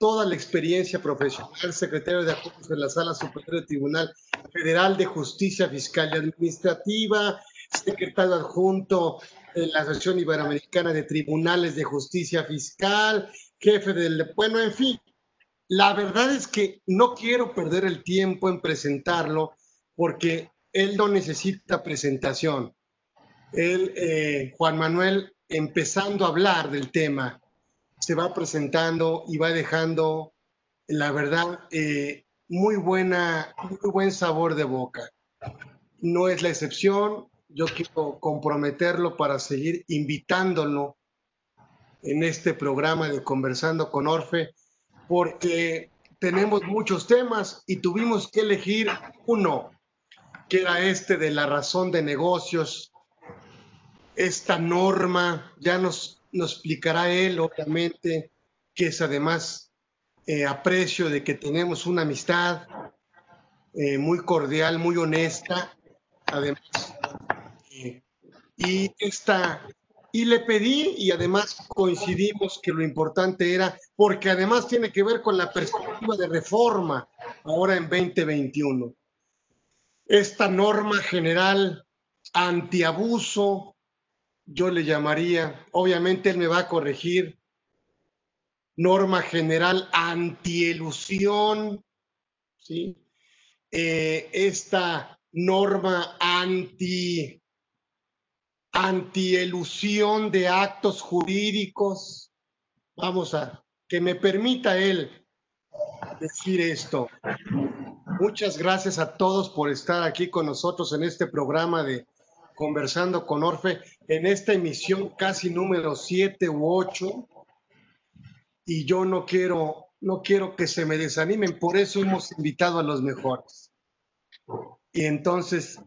toda la experiencia profesional, secretario de Acuerdos de la Sala Superior del Tribunal Federal de Justicia Fiscal y Administrativa, secretario adjunto de la Asociación Iberoamericana de Tribunales de Justicia Fiscal, jefe del... Bueno, en fin, la verdad es que no quiero perder el tiempo en presentarlo porque él no necesita presentación. Él, eh, Juan Manuel, empezando a hablar del tema, se va presentando y va dejando, la verdad, eh, muy buena, muy buen sabor de boca. No es la excepción. Yo quiero comprometerlo para seguir invitándolo en este programa de Conversando con Orfe, porque tenemos muchos temas y tuvimos que elegir uno, que era este de la razón de negocios, esta norma, ya nos, nos explicará él, obviamente, que es además eh, aprecio de que tenemos una amistad eh, muy cordial, muy honesta, además. Eh, y esta y le pedí y además coincidimos que lo importante era, porque además tiene que ver con la perspectiva de reforma ahora en 2021. Esta norma general antiabuso, yo le llamaría, obviamente él me va a corregir, norma general antielusión, ¿sí? Eh, esta norma anti antielusión de actos jurídicos. Vamos a que me permita él decir esto. Muchas gracias a todos por estar aquí con nosotros en este programa de Conversando con Orfe, en esta emisión casi número 7 u 8. Y yo no quiero, no quiero que se me desanimen, por eso hemos invitado a los mejores. Y entonces,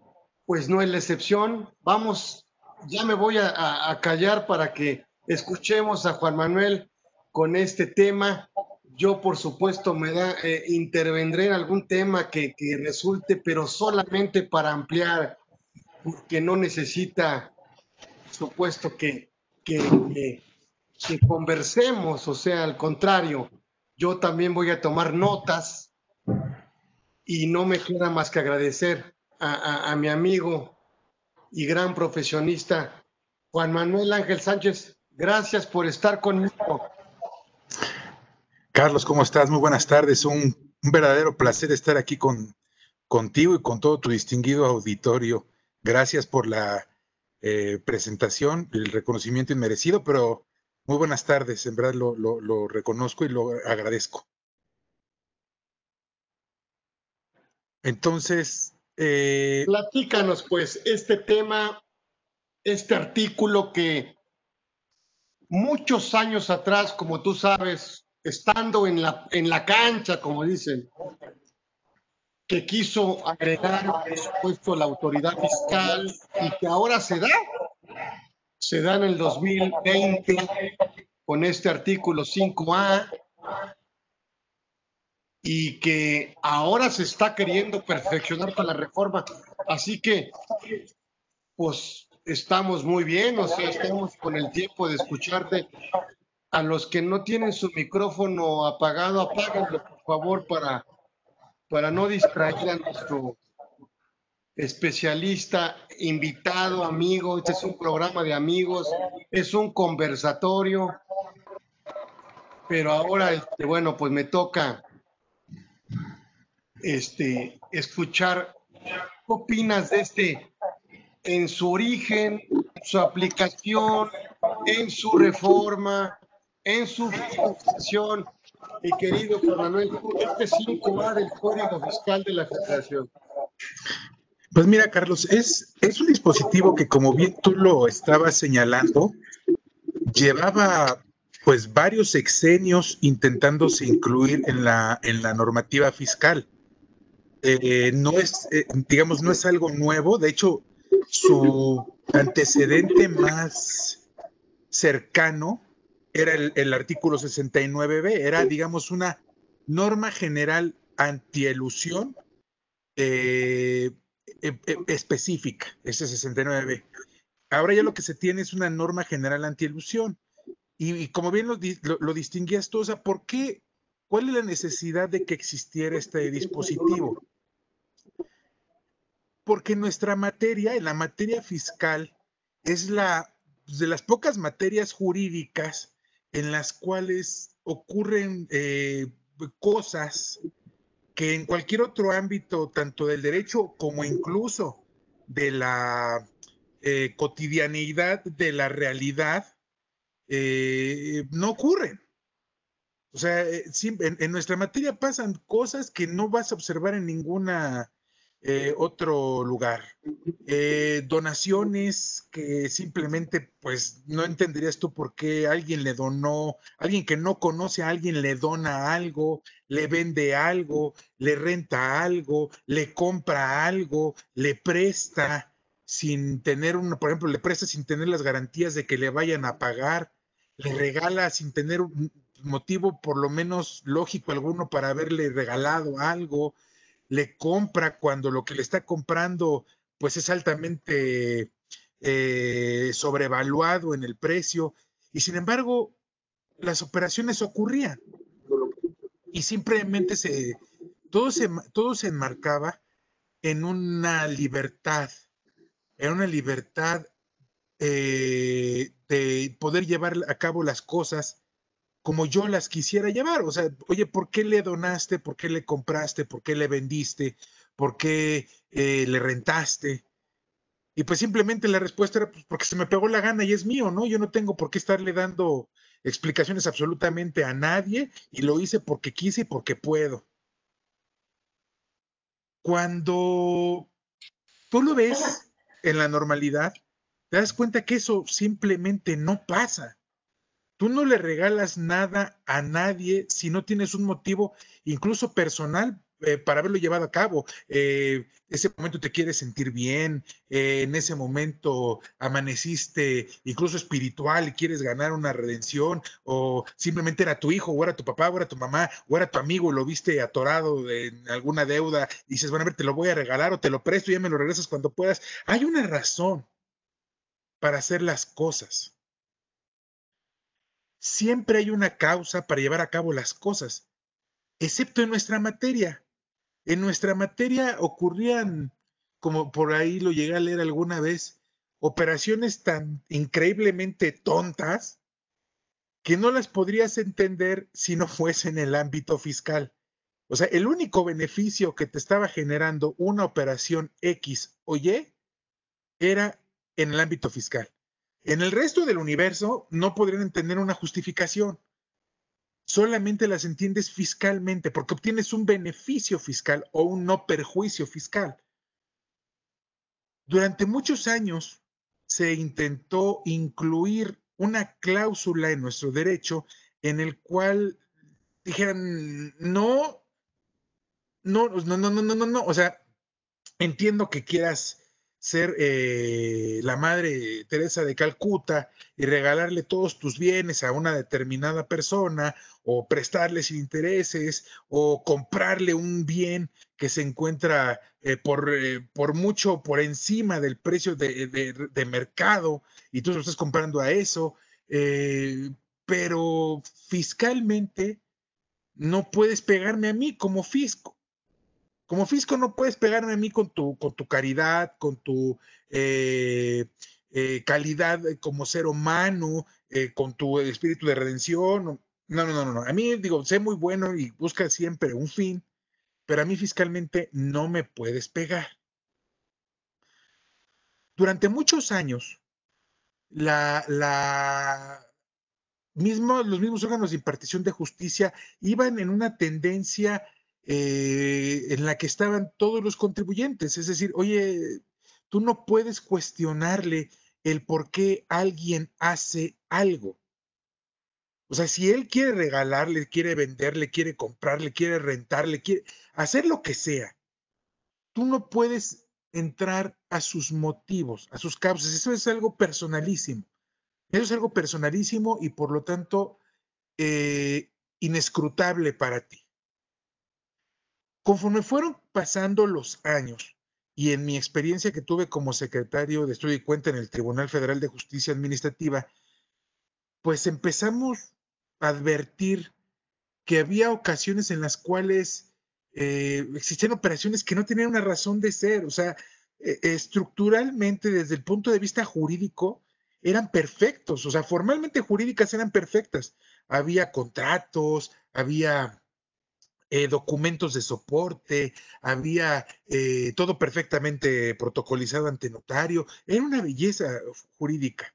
pues no es la excepción. Vamos ya me voy a, callar para que escuchemos a Juan Manuel con este tema. Yo, por supuesto, me da, eh, intervendré en algún tema que, resulte, pero solamente para ampliar, porque no necesita, supuesto, que, que, conversemos, o sea, al contrario, yo también voy a tomar notas y no me queda más que agradecer a, a mi amigo y gran profesionista, Juan Manuel Ángel Sánchez. Gracias por estar conmigo. Carlos, ¿cómo estás? Muy buenas tardes. Un, verdadero placer estar aquí con, contigo y con todo tu distinguido auditorio. Gracias por la eh, presentación, el reconocimiento inmerecido, pero muy buenas tardes. En verdad lo, reconozco y lo agradezco. Entonces, eh, Platícanos, pues, este tema, este artículo que muchos años atrás, como tú sabes, estando en la, en la cancha, como dicen, que quiso agregar, por supuesto, la autoridad fiscal y que ahora se da, se da en el 2020 con este artículo 5A y que ahora se está queriendo perfeccionar con la reforma. Así que, pues estamos muy bien, o sea, estamos con el tiempo de escucharte. A los que no tienen su micrófono apagado, apáganlo, por favor, para, para no distraer a nuestro especialista, invitado, amigo. Este es un programa de amigos, es un conversatorio. Pero ahora, este, bueno, pues me toca este, escuchar qué opinas de este en su origen, su aplicación, en su reforma, en su fiscalización. Mi querido Juan Manuel, este 5A del Código Fiscal de la Federación. Pues mira, Carlos, es, es un dispositivo que, como bien tú lo estabas señalando, llevaba pues varios sexenios intentándose incluir en la, en la normativa fiscal. Eh, no es, eh, digamos, no es algo nuevo. De hecho, su antecedente más cercano era el, artículo 69b, era, digamos, una norma general antielusión eh, específica, ese 69b. Ahora ya lo que se tiene es una norma general antielusión. Y, y como bien lo, lo, distinguías tú, o sea, ¿por qué ¿cuál es la necesidad de que existiera este dispositivo? Porque nuestra materia, en la materia fiscal, es la de las pocas materias jurídicas en las cuales ocurren eh, cosas que en cualquier otro ámbito, tanto del derecho como incluso de la eh, cotidianeidad de la realidad, eh, no ocurren. O sea, en, nuestra materia pasan cosas que no vas a observar en ninguna eh, otro lugar. Eh, donaciones que simplemente, pues, no entenderías tú por qué alguien le donó, alguien que no conoce a alguien le dona algo, le vende algo, le renta algo, le compra algo, le presta sin tener una, por ejemplo, le presta sin tener las garantías de que le vayan a pagar, le regala sin tener un motivo por lo menos lógico alguno para haberle regalado algo le compra cuando lo que le está comprando pues es altamente eh, sobrevaluado en el precio y sin embargo las operaciones ocurrían. Y simplemente se todo se, todo se enmarcaba en una libertad, en una libertad eh, de poder llevar a cabo las cosas como yo las quisiera llevar. O sea, oye, ¿por qué le donaste? ¿Por qué le compraste? ¿Por qué le vendiste? ¿Por qué eh, le rentaste? Y pues simplemente la respuesta era pues, porque se me pegó la gana y es mío, ¿no? Yo no tengo por qué estarle dando explicaciones absolutamente a nadie y lo hice porque quise y porque puedo. Cuando tú lo ves en la normalidad, te das cuenta que eso simplemente no pasa. Tú no le regalas nada a nadie si no tienes un motivo, incluso personal, eh, para haberlo llevado a cabo. Eh, ese momento te quieres sentir bien, eh, en ese momento amaneciste incluso espiritual y quieres ganar una redención, o simplemente era tu hijo, o era tu papá, o era tu mamá, o era tu amigo, lo viste atorado en alguna deuda, y dices, bueno, a ver, te lo voy a regalar o te lo presto y ya me lo regresas cuando puedas. Hay una razón para hacer las cosas siempre hay una causa para llevar a cabo las cosas, excepto en nuestra materia. En nuestra materia ocurrían, como por ahí lo llegué a leer alguna vez, operaciones tan increíblemente tontas que no las podrías entender si no fuese en el ámbito fiscal. O sea, el único beneficio que te estaba generando una operación X o Y era en el ámbito fiscal. En el resto del universo no podrían tener una justificación. Solamente las entiendes fiscalmente porque obtienes un beneficio fiscal o un no perjuicio fiscal. Durante muchos años se intentó incluir una cláusula en nuestro derecho en el cual dijeran, no, no, no, no, no, no, no, o sea, entiendo que quieras ser eh, la madre Teresa de Calcuta y regalarle todos tus bienes a una determinada persona o prestarle sin intereses o comprarle un bien que se encuentra eh, por, eh, por, mucho por encima del precio de, de, mercado y tú lo estás comprando a eso, pero fiscalmente no puedes pegarme a mí como fisco. Como fisco no puedes pegarme a mí con tu, con tu caridad, con tu eh, eh, calidad como ser humano, eh, con tu espíritu de redención. No, no, no, no. A mí digo, sé muy bueno y busca siempre un fin, pero a mí fiscalmente no me puedes pegar. Durante muchos años, los mismos órganos de impartición de justicia iban en una tendencia eh, en la que estaban todos los contribuyentes. Es decir, oye, tú no puedes cuestionarle el por qué alguien hace algo. O sea, si él quiere regalarle, quiere venderle, quiere comprarle, quiere rentarle, quiere hacer lo que sea, tú no puedes entrar a sus motivos, a sus causas. Eso es algo personalísimo. Eso es algo personalísimo y por lo tanto eh, inescrutable para ti. Conforme fueron pasando los años y en mi experiencia que tuve como secretario de estudio y cuenta en el Tribunal Federal de Justicia Administrativa, pues empezamos a advertir que había ocasiones en las cuales eh, existían operaciones que no tenían una razón de ser, o sea, e, estructuralmente desde el punto de vista jurídico eran perfectos, o sea, formalmente jurídicas eran perfectas. Había contratos, había eh, documentos de soporte, había eh, todo perfectamente protocolizado ante notario, era una belleza jurídica.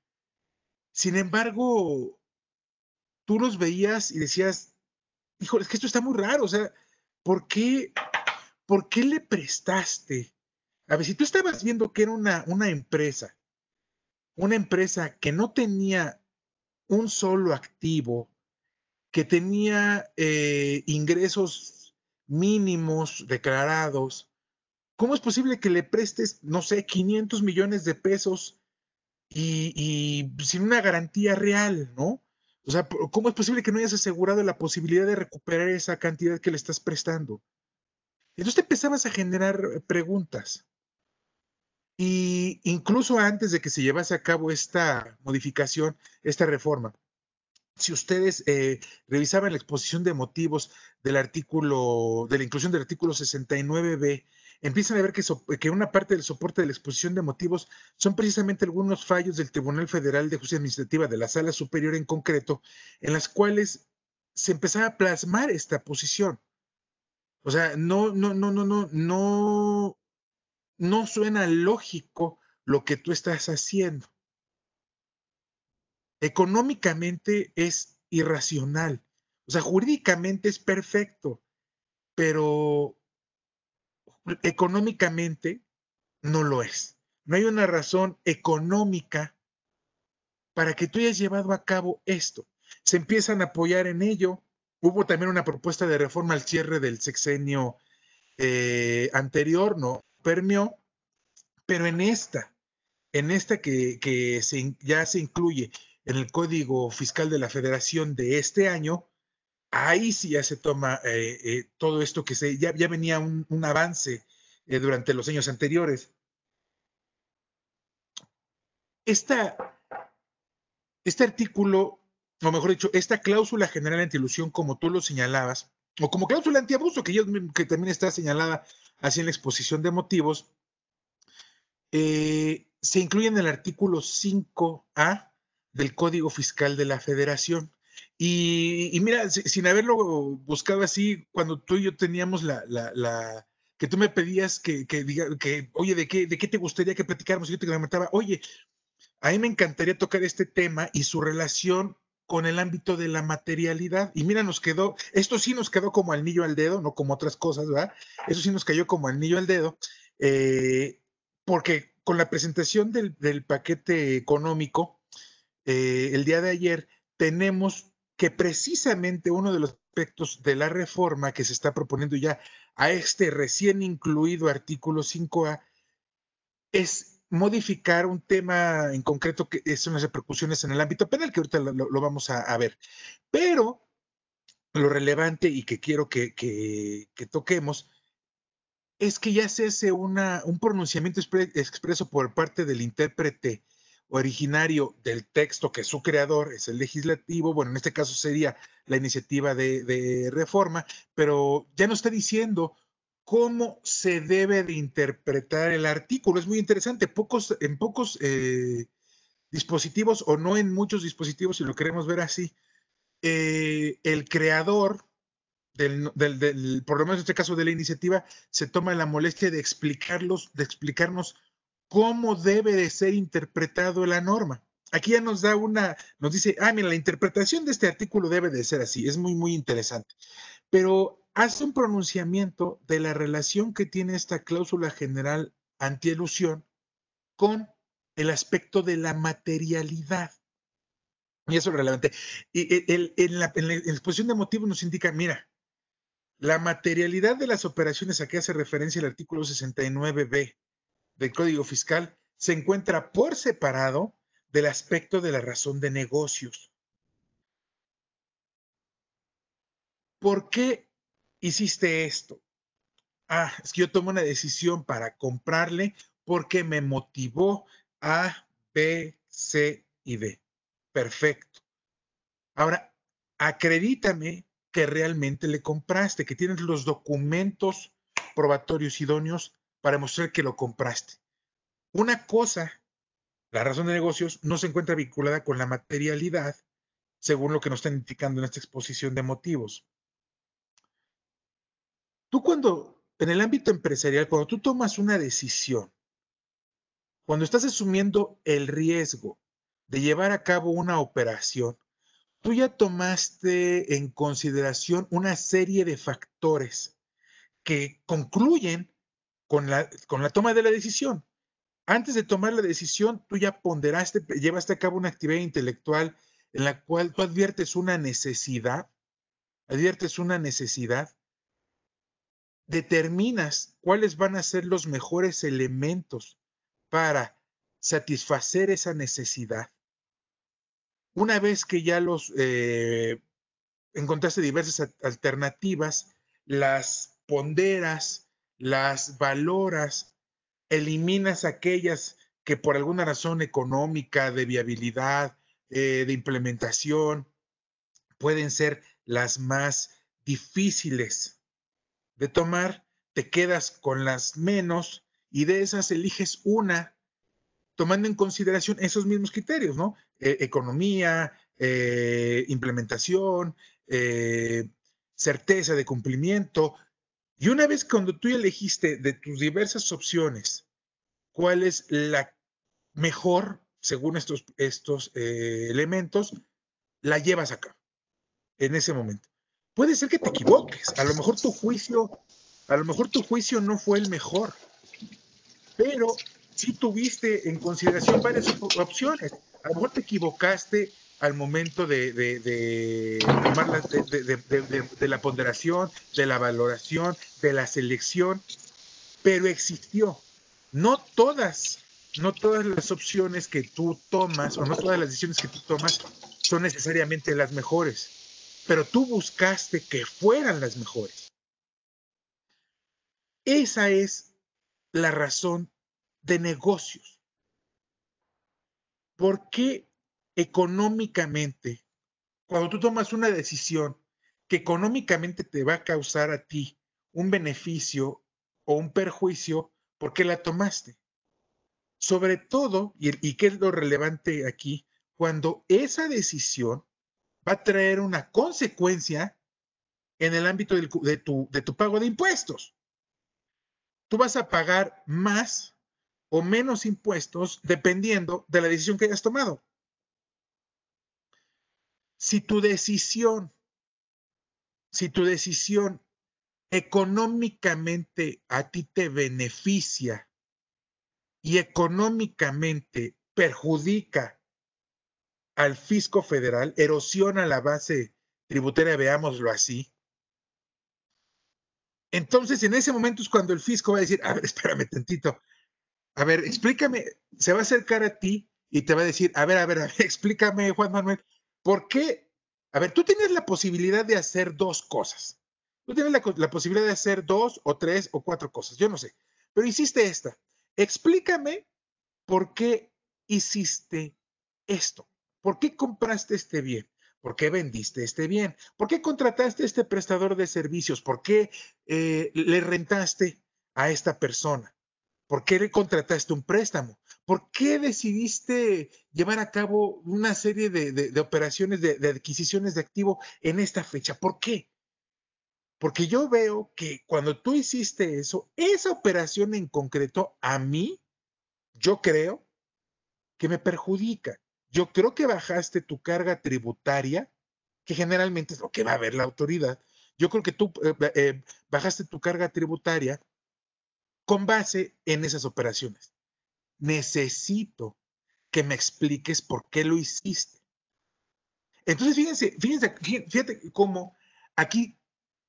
Sin embargo, tú los veías y decías, híjole, es que esto está muy raro, o sea, ¿por qué, ¿por qué le prestaste? A ver, si tú estabas viendo que era una, una empresa, una empresa que no tenía un solo activo, que tenía eh, ingresos mínimos declarados, ¿cómo es posible que le prestes, no sé, 500 millones de pesos y, sin una garantía real, ¿no? O sea, ¿cómo es posible que no hayas asegurado la posibilidad de recuperar esa cantidad que le estás prestando? Entonces empezabas a generar preguntas. Y incluso antes de que se llevase a cabo esta modificación, esta reforma, si ustedes eh, revisaban la exposición de motivos del artículo, de la inclusión del artículo 69b, empiezan a ver que, que, una parte del soporte de la exposición de motivos son precisamente algunos fallos del Tribunal Federal de Justicia Administrativa de la Sala Superior en concreto, en las cuales se empezaba a plasmar esta posición. O sea, no, no, no, no, no, no, no suena lógico lo que tú estás haciendo económicamente es irracional. O sea, jurídicamente es perfecto, pero económicamente no lo es. No hay una razón económica para que tú hayas llevado a cabo esto. Se empiezan a apoyar en ello. Hubo también una propuesta de reforma al cierre del sexenio eh, anterior, no permió, pero en esta, en esta que, ya se incluye en el Código Fiscal de la Federación de este año, ahí sí ya se toma eh, eh, todo esto que se, ya, venía un, avance eh, durante los años anteriores. Esta, este artículo, o mejor dicho, esta cláusula general anti-ilusión, como tú lo señalabas, o como cláusula antiabuso, que, que también está señalada así en la exposición de motivos, se incluye en el artículo 5A del Código Fiscal de la Federación. Y, mira, sin haberlo buscado así, cuando tú y yo teníamos la, la, que tú me pedías que, que, diga, que oye, ¿de qué, ¿de qué te gustaría que platicáramos? Y yo te comentaba, oye, a mí me encantaría tocar este tema y su relación con el ámbito de la materialidad. Y mira, nos quedó, esto sí nos quedó como anillo al dedo, no como otras cosas, ¿verdad? Eso sí nos cayó como anillo al dedo, eh, porque con la presentación del, del paquete económico, eh, el día de ayer, tenemos que precisamente uno de los aspectos de la reforma que se está proponiendo ya a este recién incluido artículo 5A es modificar un tema en concreto que son las repercusiones en el ámbito penal, que ahorita lo, vamos a, ver. Pero lo relevante y que quiero que, toquemos es que ya se hace una, un pronunciamiento expreso por parte del intérprete originario del texto que su creador es el legislativo, bueno, en este caso sería la iniciativa de, reforma, pero ya no está diciendo cómo se debe de interpretar el artículo. Es muy interesante, pocos, en pocos eh, dispositivos o no en muchos dispositivos, si lo queremos ver así, eh, el creador del, del, por lo menos en este caso de la iniciativa, se toma la molestia de explicarlos, de explicarnos cómo debe de ser interpretado la norma. Aquí ya nos da una, nos dice, ah, mira, la interpretación de este artículo debe de ser así, es muy, muy interesante. Pero hace un pronunciamiento de la relación que tiene esta cláusula general antielusión con el aspecto de la materialidad. Y eso es relevante. Y en, la, en la exposición de motivos nos indica, mira, la materialidad de las operaciones a que hace referencia el artículo 69b del Código Fiscal se encuentra por separado del aspecto de la razón de negocios. ¿Por qué hiciste esto? Ah, es que yo tomé una decisión para comprarle porque me motivó A, B, C y D. Perfecto. Ahora, acredítame que realmente le compraste, que tienes los documentos probatorios idóneos para mostrar que lo compraste. Una cosa, la razón de negocios, no se encuentra vinculada con la materialidad, según lo que nos están indicando en esta exposición de motivos. Tú cuando, en el ámbito empresarial, cuando tú tomas una decisión, cuando estás asumiendo el riesgo de llevar a cabo una operación, tú ya tomaste en consideración una serie de factores que concluyen con la, con la toma de la decisión. Antes de tomar la decisión, tú ya ponderaste, llevaste a cabo una actividad intelectual en la cual tú adviertes una necesidad, adviertes una necesidad, determinas cuáles van a ser los mejores elementos para satisfacer esa necesidad una vez que ya los eh, encontraste diversas alternativas, las ponderas, las valoras, eliminas aquellas que por alguna razón económica, de viabilidad, eh, de implementación, pueden ser las más difíciles de tomar, te quedas con las menos y de esas eliges una tomando en consideración esos mismos criterios, ¿no? E, economía, eh, implementación, eh, certeza de cumplimiento. Y una vez cuando tú elegiste de tus diversas opciones, cuál es la mejor, según estos, estos eh, elementos, la llevas acá, en ese momento. Puede ser que te equivoques, a lo mejor tu juicio, a lo mejor tu juicio no fue el mejor, pero sí tuviste en consideración varias opciones. A lo mejor te equivocaste al momento de, de, tomar la, de, la ponderación, de la valoración, de la selección, pero existió. No todas, no todas las opciones que tú tomas o no todas las decisiones que tú tomas son necesariamente las mejores, pero tú buscaste que fueran las mejores. Esa es la razón de negocios. ¿Por qué económicamente, cuando tú tomas una decisión que económicamente te va a causar a ti un beneficio o un perjuicio, ¿por qué la tomaste? Sobre todo, y, qué es lo relevante aquí, cuando esa decisión va a traer una consecuencia en el ámbito de, tu, de tu pago de impuestos. Tú vas a pagar más o menos impuestos dependiendo de la decisión que hayas tomado. Si tu decisión, si tu decisión económicamente a ti te beneficia y económicamente perjudica al fisco federal, erosiona la base tributaria, veámoslo así, entonces en ese momento es cuando el fisco va a decir, a ver, espérame tantito, a ver, explícame, se va a acercar a ti y te va a decir, a ver, a ver, a ver explícame, Juan Manuel, ¿por qué? A ver, tú tienes la posibilidad de hacer dos cosas. Tú tienes la, posibilidad de hacer dos o tres o cuatro cosas, yo no sé, pero hiciste esta. Explícame por qué hiciste esto. ¿Por qué compraste este bien? ¿Por qué vendiste este bien? ¿Por qué contrataste este prestador de servicios? ¿Por qué eh, le rentaste a esta persona? ¿Por qué le contrataste un préstamo? ¿Por qué decidiste llevar a cabo una serie de, operaciones de, adquisiciones de activo en esta fecha? ¿Por qué? Porque yo veo que cuando tú hiciste eso, esa operación en concreto, a mí, yo creo que me perjudica. Yo creo que bajaste tu carga tributaria, que generalmente es lo que va a ver la autoridad. Yo creo que tú eh, eh, bajaste tu carga tributaria con base en esas operaciones. Necesito que me expliques por qué lo hiciste. Entonces, fíjense, fíjense, fíjate cómo aquí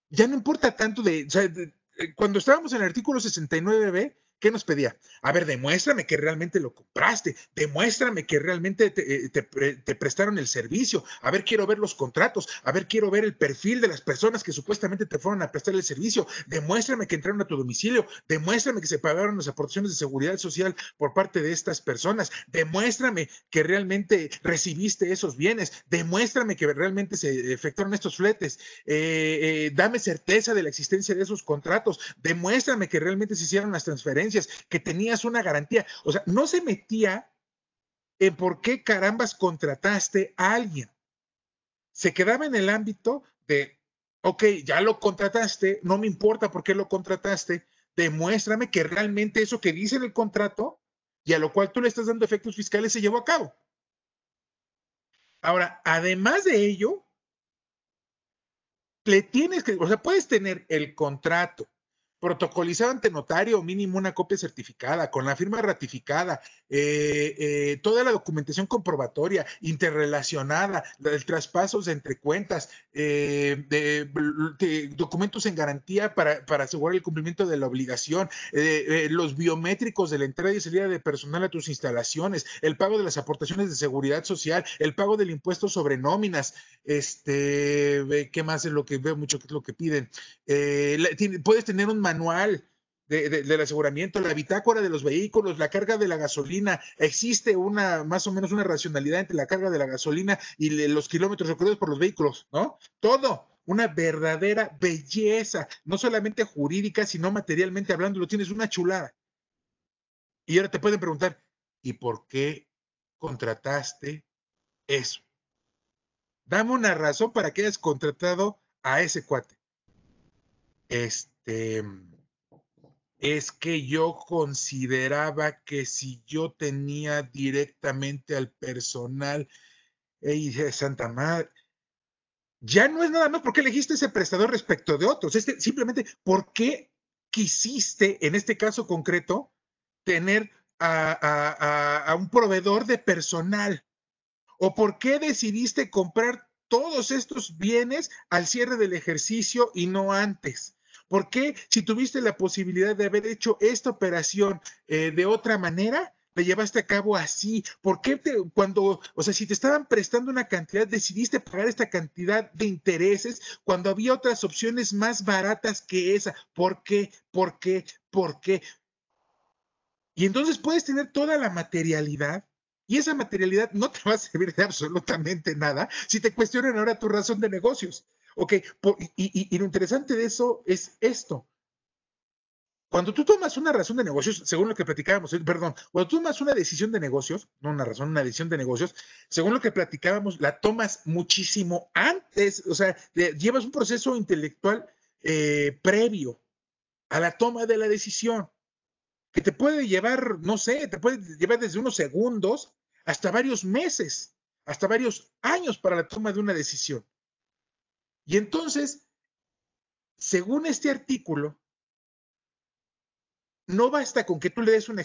ya no importa tanto de, sea, eh, cuando estábamos en el artículo 69b, ¿qué nos pedía? A ver, demuéstrame que realmente lo compraste, demuéstrame que realmente te, te, prestaron el servicio, a ver, quiero ver los contratos, a ver, quiero ver el perfil de las personas que supuestamente te fueron a prestar el servicio, demuéstrame que entraron a tu domicilio, demuéstrame que se pagaron las aportaciones de seguridad social por parte de estas personas, demuéstrame que realmente recibiste esos bienes, demuéstrame que realmente se efectuaron estos fletes, eh, eh, dame certeza de la existencia de esos contratos, demuéstrame que realmente se hicieron las transferencias, que tenías una garantía. O sea, no se metía en por qué carambas contrataste a alguien. Se quedaba en el ámbito de, ok, ya lo contrataste, no me importa por qué lo contrataste, demuéstrame que realmente eso que dice en el contrato y a lo cual tú le estás dando efectos fiscales se llevó a cabo. Ahora, además de ello, le tienes que, o sea, puedes tener el contrato, protocolizado ante notario, mínimo una copia certificada, con la firma ratificada, eh, eh, toda la documentación comprobatoria, interrelacionada, el traspasos entre cuentas, eh, de, documentos en garantía para, para, asegurar el cumplimiento de la obligación, los biométricos de la entrada y salida de personal a tus instalaciones, el pago de las aportaciones de seguridad social, el pago del impuesto sobre nóminas, este, ¿qué más es lo que veo mucho que es lo que piden? puedes tener un manual del aseguramiento, la bitácora de los vehículos, la carga de la gasolina. Existe una, más o menos una racionalidad entre la carga de la gasolina y los kilómetros recorridos por los vehículos, ¿no? Todo. Una verdadera belleza, no solamente jurídica, sino materialmente hablando, lo tienes una chulada. Y ahora te pueden preguntar, ¿y por qué contrataste eso? Dame una razón para que hayas contratado a ese cuate. Este, es que yo consideraba que si yo tenía directamente al personal, ey, Santa Madre, ya no es nada más porque elegiste ese prestador respecto de otros, es simplemente por qué quisiste, en este caso concreto, tener a, a un proveedor de personal, o por qué decidiste comprar todos estos bienes al cierre del ejercicio y no antes. ¿Por qué si tuviste la posibilidad de haber hecho esta operación eh, de otra manera, la llevaste a cabo así? ¿Por qué cuando, o sea, si te estaban prestando una cantidad, decidiste pagar esta cantidad de intereses cuando había otras opciones más baratas que esa? ¿Por qué? ¿Por qué? ¿Por qué? Y entonces puedes tener toda la materialidad y esa materialidad no te va a servir de absolutamente nada si te cuestionan ahora tu razón de negocios. Ok, y, lo interesante de eso es esto. Cuando tú tomas una razón de negocios, según lo que platicábamos, eh, perdón, cuando tú tomas una decisión de negocios, no una razón, una decisión de negocios, según lo que platicábamos, la tomas muchísimo antes, o sea, llevas un proceso intelectual eh, previo a la toma de la decisión, que te puede llevar, no sé, te puede llevar desde unos segundos hasta varios meses, hasta varios años para la toma de una decisión. Y entonces, según este artículo, no basta con que tú le des una,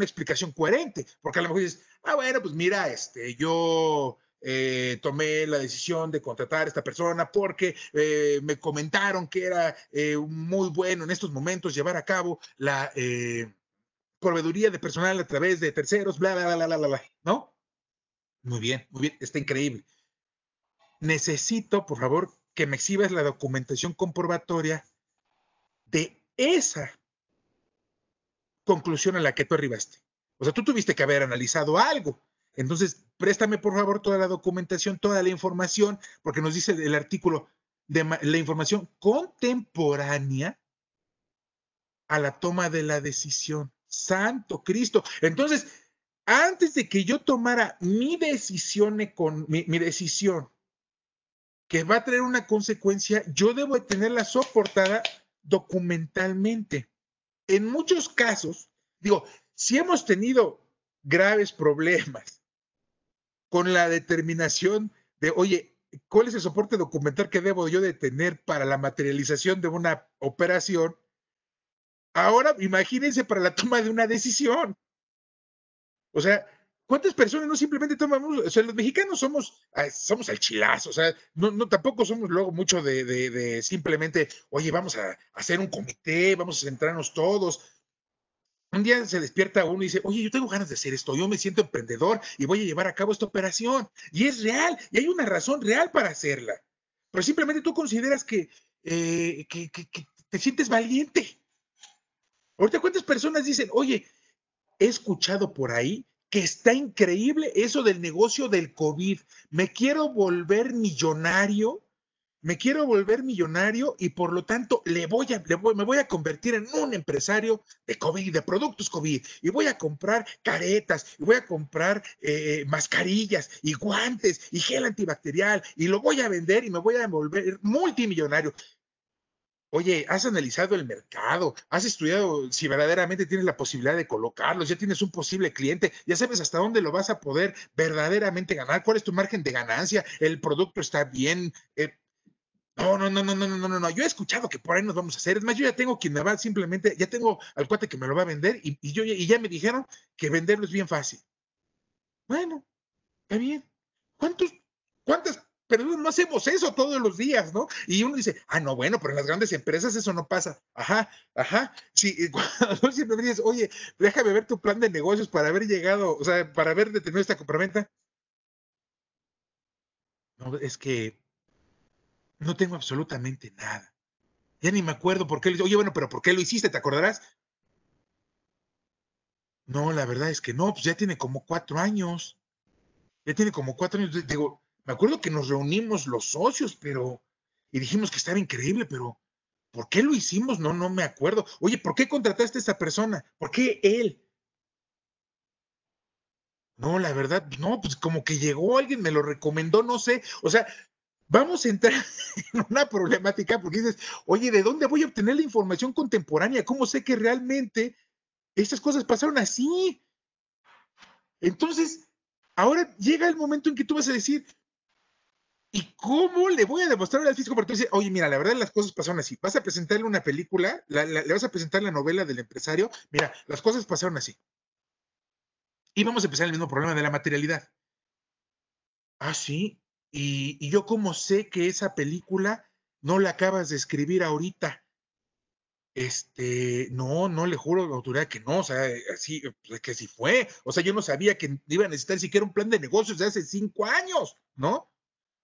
explicación coherente, porque a lo mejor dices, ah, bueno, pues mira, este, yo eh, tomé la decisión de contratar a esta persona porque eh, me comentaron que era eh, muy bueno en estos momentos llevar a cabo la proveeduría de personal a través de terceros, bla, bla, bla, bla, bla, bla, ¿no? Muy bien, muy bien, está increíble necesito, por favor, que me exhibas la documentación comprobatoria de esa conclusión a la que tú arribaste. O sea, tú tuviste que haber analizado algo. Entonces, préstame, por favor, toda la documentación, toda la información, porque nos dice el artículo de la información contemporánea a la toma de la decisión. Santo Cristo. Entonces, antes de que yo tomara mi decisión, con, mi decisión que va a tener una consecuencia, yo debo tenerla soportada documentalmente. En muchos casos, digo, si hemos tenido graves problemas con la determinación de, oye, ¿cuál es el soporte documental que debo yo de tener para la materialización de una operación? Ahora, imagínense para la toma de una decisión. O sea, ¿Cuántas personas no simplemente tomamos? O sea, los mexicanos somos, somos el chilazo, o sea, no, no tampoco somos luego mucho de, de, simplemente, oye, vamos a, hacer un comité, vamos a centrarnos todos. un día se despierta uno y dice, oye, yo tengo ganas de hacer esto, yo me siento emprendedor y voy a llevar a cabo esta operación. Y es real, y hay una razón real para hacerla. Pero simplemente tú consideras que, eh, que, te sientes valiente. Ahorita, ¿cuántas personas dicen, oye, he escuchado por ahí que está increíble eso del negocio del COVID? Me quiero volver millonario me quiero volver millonario y por lo tanto le voy a, me voy a convertir en un empresario de COVID, de productos COVID, y voy a comprar caretas, y voy a comprar eh, mascarillas, y guantes, y gel antibacterial, y lo voy a vender y me voy a volver multimillonario. Oye, has analizado el mercado, has estudiado si verdaderamente tienes la posibilidad de colocarlos, ya tienes un posible cliente, ya sabes hasta dónde lo vas a poder verdaderamente ganar, cuál es tu margen de ganancia, el producto está bien, eh, no, no, no, no, no, no, no, no. Yo he escuchado que por ahí nos vamos a hacer. Es más, yo ya tengo quien me va simplemente, ya tengo al cuate que me lo va a vender y, yo y ya me dijeron que venderlo es bien fácil. Bueno, está bien. ¿Cuántos, cuántas personas no hacemos eso todos los días, no? Y uno dice, ah, no, bueno, pero en las grandes empresas eso no pasa. Ajá, ajá. Sí, cuando siempre dices, oye, déjame ver tu plan de negocios para haber llegado, o sea, para haber detenido esta compraventa. No, es que no tengo absolutamente nada. Ya ni me acuerdo por qué lo Oye, bueno, pero ¿por qué lo hiciste? ¿Te acordarás? No, la verdad es que no, pues ya tiene como cuatro años. Ya tiene como cuatro años. Digo, me acuerdo que nos reunimos los socios, pero. Y dijimos que estaba increíble, pero. ¿Por qué lo hicimos? No, no me acuerdo. Oye, ¿por qué contrataste a esa persona? ¿Por qué él? No, la verdad, no, pues como que llegó alguien, me lo recomendó, no sé. O sea, vamos a entrar en una problemática porque dices, oye, ¿de dónde voy a obtener la información contemporánea? ¿Cómo sé que realmente estas cosas pasaron así? Entonces, ahora llega el momento en que tú vas a decir, ¿y cómo le voy a demostrar al físico? Porque tú dices, oye, mira, la verdad las cosas pasaron así. Vas a presentarle una película, le vas a presentar la novela del empresario, mira, las cosas pasaron así. Y vamos a empezar el mismo problema de la materialidad. Ah, sí, y, yo como sé que esa película no la acabas de escribir ahorita. Este, no, no le juro a la autoridad que no, o sea, así, pues, que sí fue. O sea, yo no sabía que iba a necesitar siquiera un plan de negocios de hace cinco años, ¿no?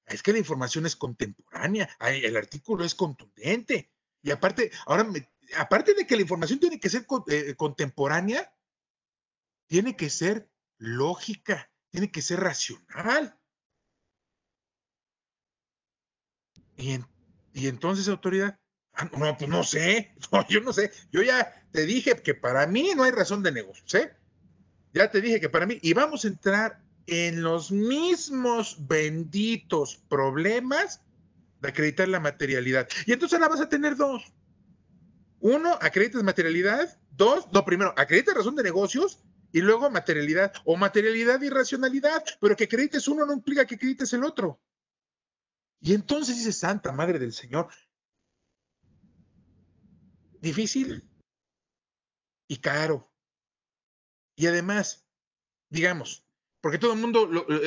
Es que la información es contemporánea, el artículo es contundente. Y aparte, ahora, aparte de que la información tiene que ser eh, contemporánea, tiene que ser lógica, tiene que ser racional. Y, entonces, autoridad, ah, no, pues no sé, yo no sé. Yo ya te dije que para mí no hay razón de negocio, ¿eh? Ya te dije que para mí, y vamos a entrar en los mismos benditos problemas de acreditar la materialidad. Y entonces ahora vas a tener dos. Uno, acreditas materialidad. Dos, no, primero, acreditas razón de negocios y luego materialidad. O materialidad y racionalidad. Pero que acredites uno no implica que acredites el otro. Y entonces dice Santa Madre del Señor, difícil y caro. Y además, digamos, porque todo el mundo,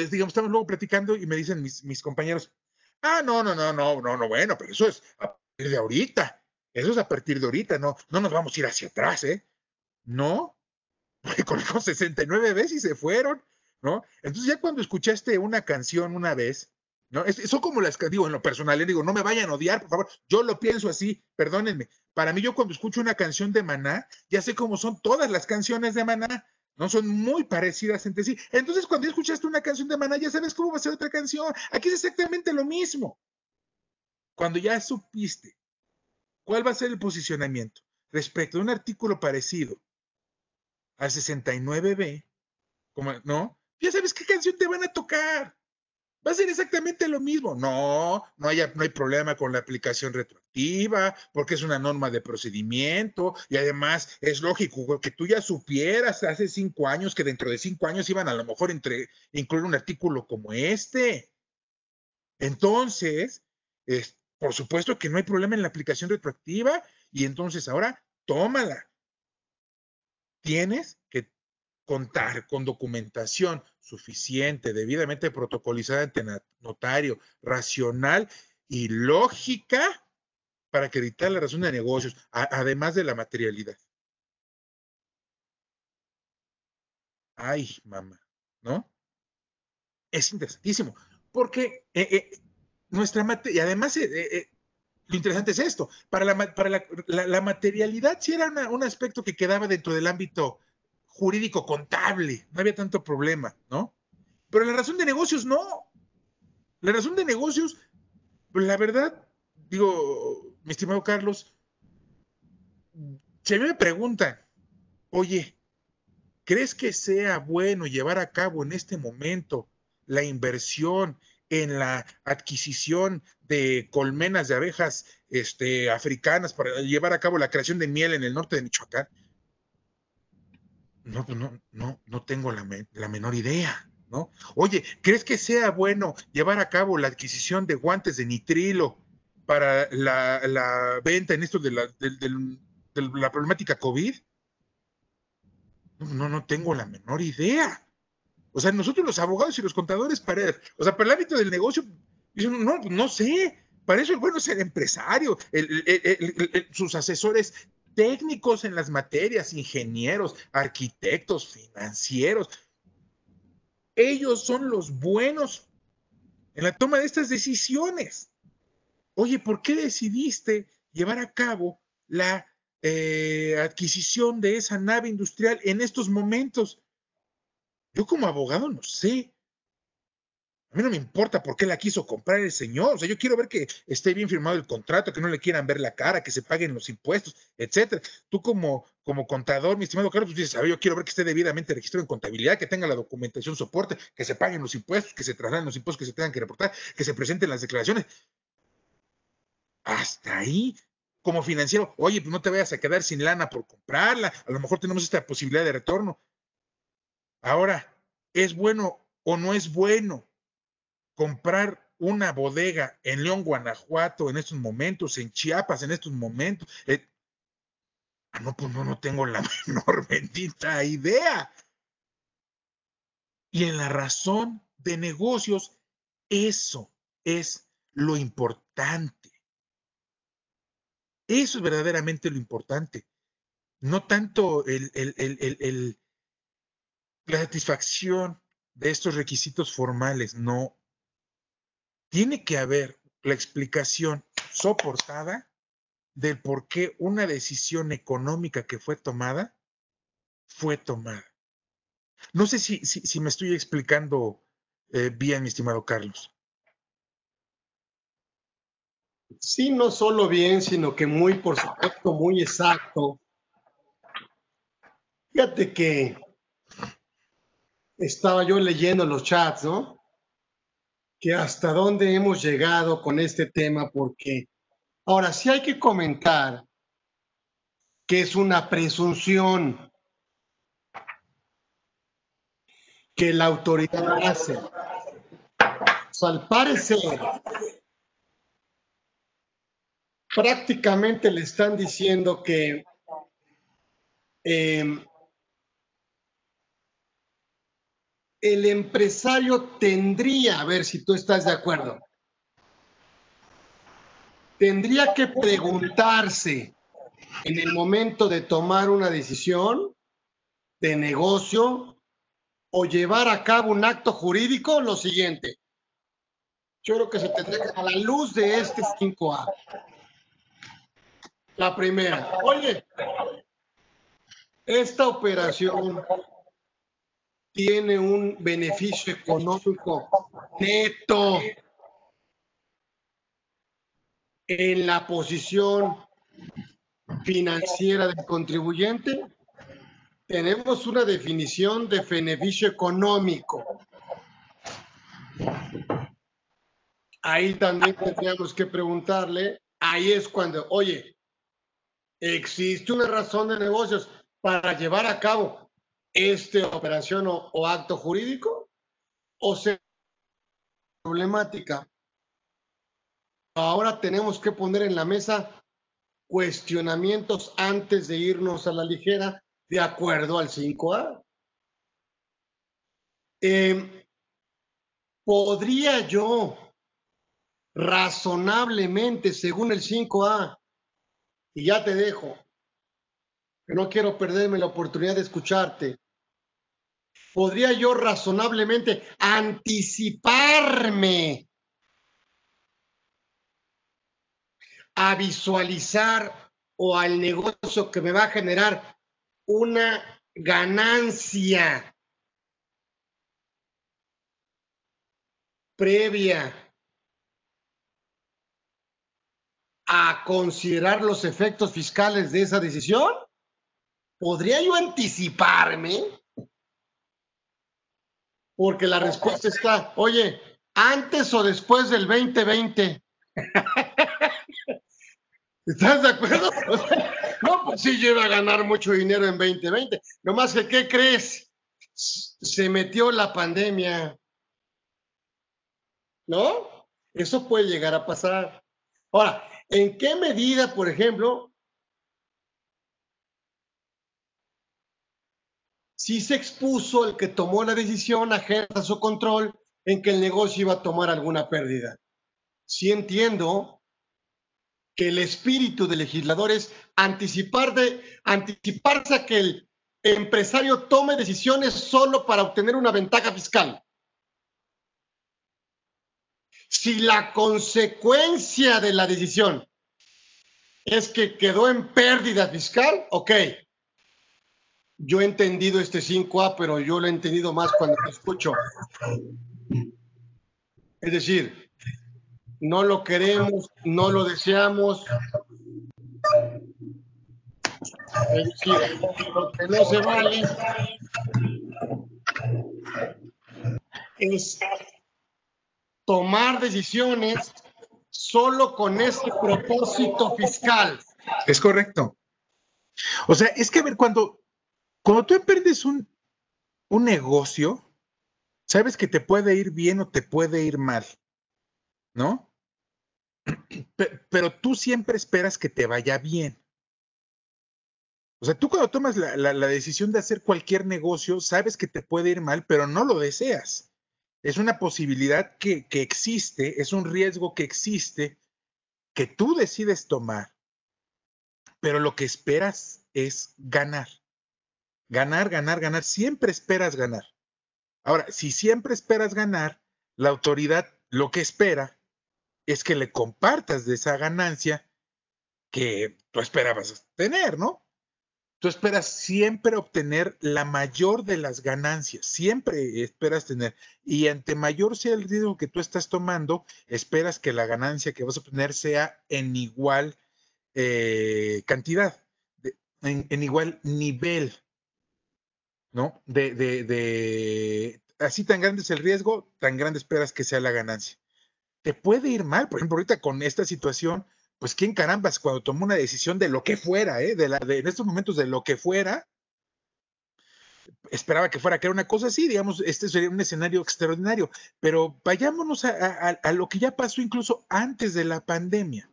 digamos, estamos luego platicando y me dicen mis, compañeros, ah, no, no, no, no, no, no, bueno, pero eso es a partir de ahorita. Eso es a partir de ahorita, no, no nos vamos a ir hacia atrás, ¿eh? No, porque con 69 veces y se fueron, ¿no? Entonces ya cuando escuchaste una canción una vez, ¿no? son como las que digo en lo personal, digo, no me vayan a odiar, por favor, yo lo pienso así, perdónenme. Para mí, yo cuando escucho una canción de Maná, ya sé cómo son todas las canciones de Maná, ¿no? Son muy parecidas entre sí. Entonces, cuando escuchaste una canción de Maná, ya sabes cómo va a ser otra canción. Aquí es exactamente lo mismo. Cuando ya supiste cuál va a ser el posicionamiento respecto a un artículo parecido al 69B, como, ¿no? Ya sabes qué canción te van a tocar va a ser exactamente lo mismo. No, no hay, no hay problema con la aplicación porque es una norma de procedimiento y además es lógico que tú ya supieras hace cinco años que dentro de cinco años iban a lo mejor incluir un artículo como este. Entonces, es, por supuesto que no hay problema en la aplicación retroactiva y entonces ahora tómala. Tienes que contar con documentación suficiente, debidamente protocolizada ante notario, racional y lógica para acreditar la razón de negocios, además de la materialidad. Ay, mamá, ¿no? Es interesantísimo, porque eh, eh, nuestra materia, y además eh, lo interesante es esto, para la, para la, materialidad sí era un aspecto que quedaba dentro del ámbito jurídico contable, no había tanto problema, ¿no? Pero la razón de negocios no. La razón de negocios, pues la verdad, digo, mi estimado Carlos, si a mí me preguntan, oye, ¿crees que sea bueno llevar a cabo en este momento la inversión en la adquisición de colmenas de abejas este, africanas para llevar a cabo la creación de miel en el norte de Michoacán? No, pues no, no, no tengo la, la menor idea. ¿no? Oye, ¿crees que sea bueno llevar a cabo la adquisición de guantes de nitrilo para la, venta en esto de la, la problemática COVID? No, no tengo la menor idea. O sea, nosotros los abogados y los contadores, para, o sea, para el ámbito del negocio, no, no sé, para eso es bueno ser empresario, sus asesores técnicos en las materias, ingenieros, arquitectos, financieros, ellos son los buenos en la toma de estas decisiones. Oye, ¿por qué decidiste llevar a cabo la eh, adquisición de esa nave industrial en estos momentos? Yo como abogado no sé. A mí no me importa por qué la quiso comprar el señor. O sea, yo quiero ver que esté bien firmado el contrato, que no le quieran ver la cara, que se paguen los impuestos, etcétera. Tú como, como contador, mi estimado Carlos, pues dices, a ver, yo quiero ver que esté debidamente registrado en contabilidad, que tenga la documentación soporte, que se paguen los impuestos, que se trasladen los impuestos que se tengan que reportar, que se presenten las declaraciones. Hasta ahí, como financiero, oye, pues no te vayas a quedar sin lana por comprarla. A lo mejor tenemos esta posibilidad de retorno. Ahora, ¿es bueno o no es bueno comprar una bodega en León, Guanajuato en estos momentos, en Chiapas en estos momentos. Eh, ah, no, pues no, no tengo la menor bendita idea. Y en la razón de negocios, eso es lo importante. Eso es verdaderamente lo importante. No tanto el, la satisfacción de estos requisitos formales, no, tiene que haber la explicación soportada del por qué una decisión económica que fue tomada fue tomada. No sé si, si, me estoy explicando eh, bien, mi estimado Carlos. Sí, no solo bien, sino que muy, por supuesto, muy exacto. Fíjate que estaba yo leyendo los chats, ¿no? que hasta dónde hemos llegado con este tema, porque ahora sí hay que comentar que es una presunción que la autoridad hace. al parecer, prácticamente le están diciendo que eh, el empresario tendría, a ver si tú estás de acuerdo, tendría que preguntarse en el momento de tomar una decisión de negocio o llevar a cabo un acto jurídico lo siguiente. Yo creo que se tendría que, a la luz de este 5A. La primera, oye, esta operación tiene un beneficio económico neto en la posición financiera del contribuyente, tenemos una definición de beneficio económico. Ahí también tendríamos que preguntarle, ahí es cuando, oye, ¿existe una razón de negocios para llevar a cabo esta operación o, acto jurídico o sea problemática. Ahora tenemos que poner en la mesa cuestionamientos antes de irnos a la ligera de acuerdo al 5A. Em, ¿Podría yo razonablemente, según el 5A, y ya te dejo, que no quiero perderme la oportunidad de escucharte, podría yo razonablemente anticiparme a visualizar o al negocio que me va a generar una ganancia previa a considerar los efectos fiscales de esa decisión? ¿Podría yo anticiparme? Porque la respuesta está, oye, antes o después del 2020. ¿Estás de acuerdo? no, pues sí, yo a ganar mucho dinero en 2020. Nomás que, ¿qué crees? Se metió la pandemia. ¿No? Eso puede llegar a pasar. Ahora, ¿en qué medida, por ejemplo, si se expuso el que tomó la decisión a su control en que el negocio iba a tomar alguna pérdida? Sí entiendo que el espíritu del legislador es anticipar de, anticiparse a que el empresario tome decisiones solo para obtener una ventaja fiscal. Si la consecuencia de la decisión es que quedó en pérdida fiscal, ok. Yo he entendido este 5A, pero yo lo he entendido más cuando lo escucho. Es decir, no lo queremos, no lo deseamos. lo que no se vale es tomar decisiones solo con este propósito fiscal. Es correcto. O sea, es que a ver, cuando, cuando tú emprendes un, un negocio, sabes que te puede ir bien o te puede ir mal, ¿no? pero tú siempre esperas que te vaya bien. O sea, tú cuando tomas la, decisión de hacer cualquier negocio, sabes que te puede ir mal, pero no lo deseas. Es una posibilidad que, existe, es un riesgo que existe, que tú decides tomar, pero lo que esperas es ganar. Ganar, ganar, ganar. Siempre esperas ganar. Ahora, si siempre esperas ganar, la autoridad lo que espera es que le compartas de esa ganancia que tú esperabas tener, ¿no? Tú esperas siempre obtener la mayor de las ganancias, siempre esperas tener. Y ante mayor sea el riesgo que tú estás tomando, esperas que la ganancia que vas a obtener sea en igual eh, cantidad, en, igual nivel, ¿no? De, de, de, así tan grande es el riesgo, tan grande esperas que sea la ganancia te puede ir mal. Por ejemplo, ahorita con esta situación, pues quién carambas cuando tomó una decisión de lo que fuera, ¿eh? de la, de, en estos momentos de lo que fuera, esperaba que fuera que era una cosa así, digamos, este sería un escenario extraordinario, pero vayámonos a, a, lo que ya pasó incluso antes de la pandemia.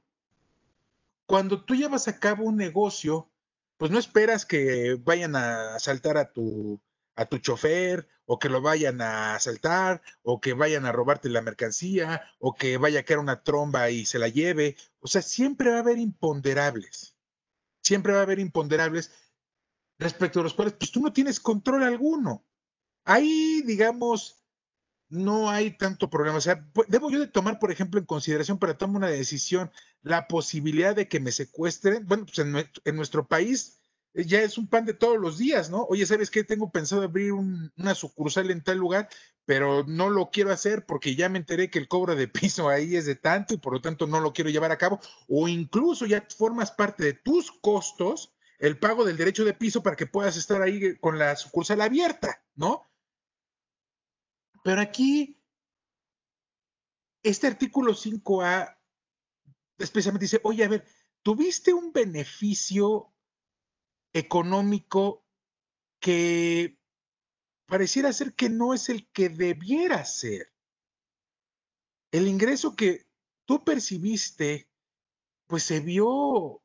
Cuando tú llevas a cabo un negocio, pues no esperas que vayan a asaltar a tu, a tu chofer o que lo vayan a asaltar o que vayan a robarte la mercancía o que vaya a caer una tromba y se la lleve. O sea, siempre va a haber imponderables. Siempre va a haber imponderables respecto a los cuales pues tú no tienes control alguno. Ahí, digamos, no hay tanto problema. O sea, debo yo de tomar, por ejemplo, en consideración para tomar una decisión la posibilidad de que me secuestren. Bueno, pues en nuestro país ya es un pan de todos los días, ¿no? Oye, ¿sabes qué? Tengo pensado abrir una sucursal en tal lugar, pero no lo quiero hacer porque ya me enteré que el cobro de piso ahí es de tanto y por lo tanto no lo quiero llevar a cabo. O incluso ya formas parte de tus costos el pago del derecho de piso para que puedas estar ahí con la sucursal abierta, ¿no? Pero aquí, este artículo 5A especialmente dice, oye, a ver, ¿tuviste un beneficio económico que pareciera ser que no es el que debiera ser. El ingreso que tú percibiste, pues se vio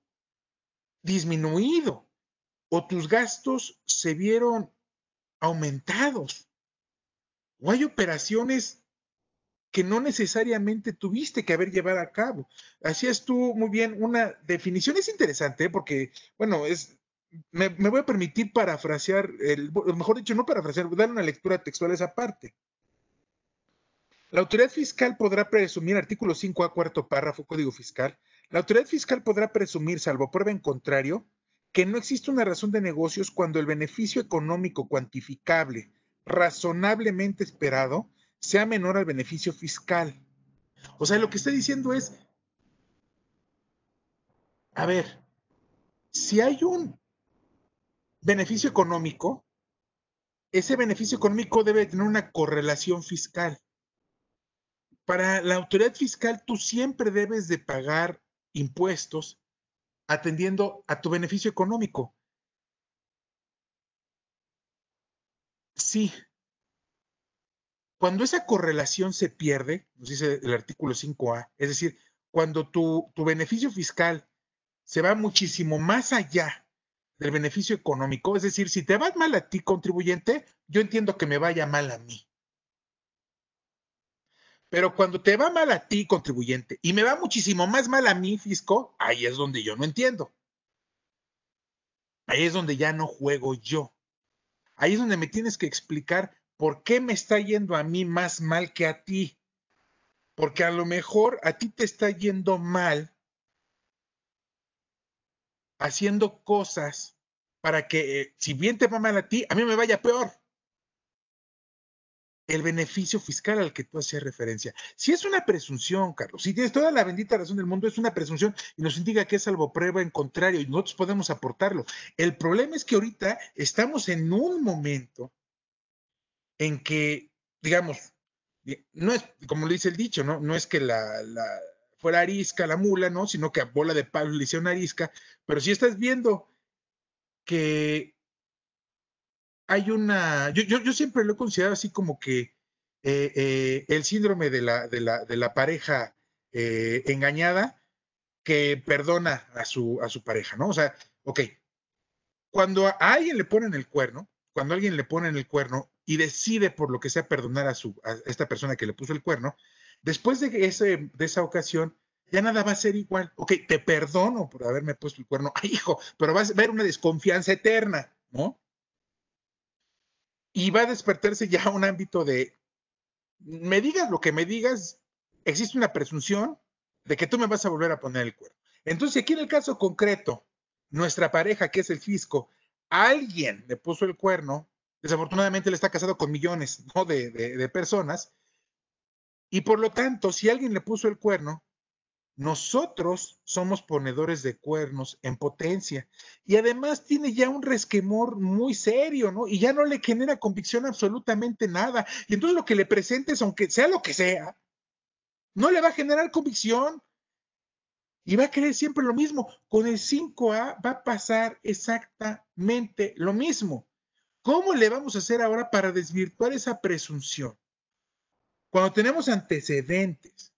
disminuido o tus gastos se vieron aumentados. O hay operaciones que no necesariamente tuviste que haber llevado a cabo. Hacías tú muy bien una definición, es interesante, ¿eh? porque, bueno, es me, voy a permitir parafrasear, el, mejor dicho, no parafrasear, dar una lectura textual a esa parte. La autoridad fiscal podrá presumir, artículo 5A, cuarto párrafo, Código Fiscal, la autoridad fiscal podrá presumir, salvo prueba en contrario, que no existe una razón de negocios cuando el beneficio económico cuantificable razonablemente esperado sea menor al beneficio fiscal. O sea, lo que está diciendo es, a ver, si hay un beneficio económico, ese beneficio económico debe tener una correlación fiscal. Para la autoridad fiscal, tú siempre debes de pagar impuestos atendiendo a tu beneficio económico. Sí. Cuando esa correlación se pierde, nos dice el artículo 5A, es decir, cuando tu, tu beneficio fiscal se va muchísimo más allá del beneficio económico, es decir, si te va mal a ti contribuyente, yo entiendo que me vaya mal a mí. Pero cuando te va mal a ti, contribuyente, y me va muchísimo más mal a mí, fisco, ahí es donde yo no entiendo. Ahí es donde ya no juego yo. Ahí es donde me tienes que explicar por qué me está yendo a mí más mal que a ti. Porque a lo mejor a ti te está yendo mal haciendo cosas para que, eh, si bien te va mal a ti, a mí me vaya peor el beneficio fiscal al que tú hacías referencia. Si es una presunción, Carlos, si tienes toda la bendita razón del mundo, es una presunción y nos indica que es algo prueba en contrario y nosotros podemos aportarlo. El problema es que ahorita estamos en un momento en que, digamos, no es, como le dice el dicho, ¿no? No es que la, fuera arisca la mula, ¿no? Sino que a bola de palo le hicieron arisca, pero si estás viendo que hay una, yo, yo, siempre lo he considerado así como que eh, eh, el síndrome de la, de la, de la pareja eh, engañada que perdona a su, a su pareja, ¿no? O sea, ok, cuando a alguien le ponen el cuerno, cuando alguien le ponen el cuerno y decide por lo que sea perdonar a, su, a esta persona que le puso el cuerno, después de, ese, de esa ocasión, ya nada va a ser igual. Ok, te perdono por haberme puesto el cuerno. Ay, hijo, pero va a haber una desconfianza eterna, ¿no? y va a despertarse ya un ámbito de, me digas lo que me digas, existe una presunción de que tú me vas a volver a poner el cuerno. Entonces, aquí en el caso concreto, nuestra pareja, que es el fisco, alguien le puso el cuerno, desafortunadamente él está casado con millones de personas, y por lo tanto, si alguien le puso el cuerno, nosotros somos ponedores de cuernos en potencia y además tiene ya un resquemor muy serio, ¿no? Y ya no le genera convicción absolutamente nada. Y entonces lo que le presentes, aunque sea lo que sea, no le va a generar convicción y va a creer siempre lo mismo. Con el 5A va a pasar exactamente lo mismo. ¿Cómo le vamos a hacer ahora para desvirtuar esa presunción? Cuando tenemos antecedentes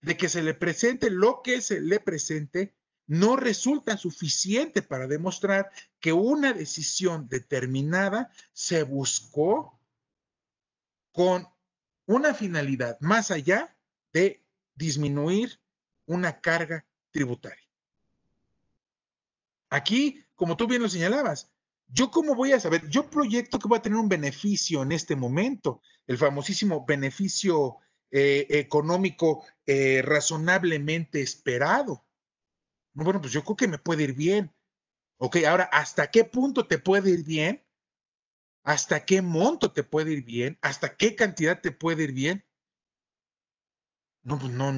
de que se le presente lo que se le presente, no resulta suficiente para demostrar que una decisión determinada se buscó con una finalidad más allá de disminuir una carga tributaria. Aquí, como tú bien lo señalabas, yo cómo voy a saber, yo proyecto que voy a tener un beneficio en este momento, el famosísimo beneficio eh, económico eh, razonablemente esperado. Bueno, pues yo creo que me puede ir bien. Ok, ahora, ¿hasta qué punto te puede ir bien? ¿Hasta qué monto te puede ir bien? ¿Hasta qué cantidad te puede ir bien? No, pues no,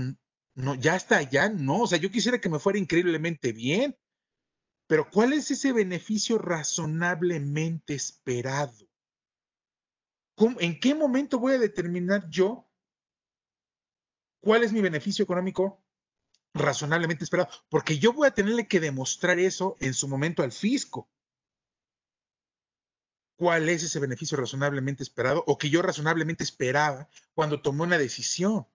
no, ya está, ya no. O sea, yo quisiera que me fuera increíblemente bien. Pero ¿cuál es ese beneficio razonablemente esperado? ¿En qué momento voy a determinar yo ¿Cuál es mi beneficio económico? razonablemente esperado, porque yo voy a tenerle que demostrar eso en su momento al fisco. ¿Cuál es ese beneficio razonablemente esperado o que yo razonablemente esperaba cuando tomé una decisión?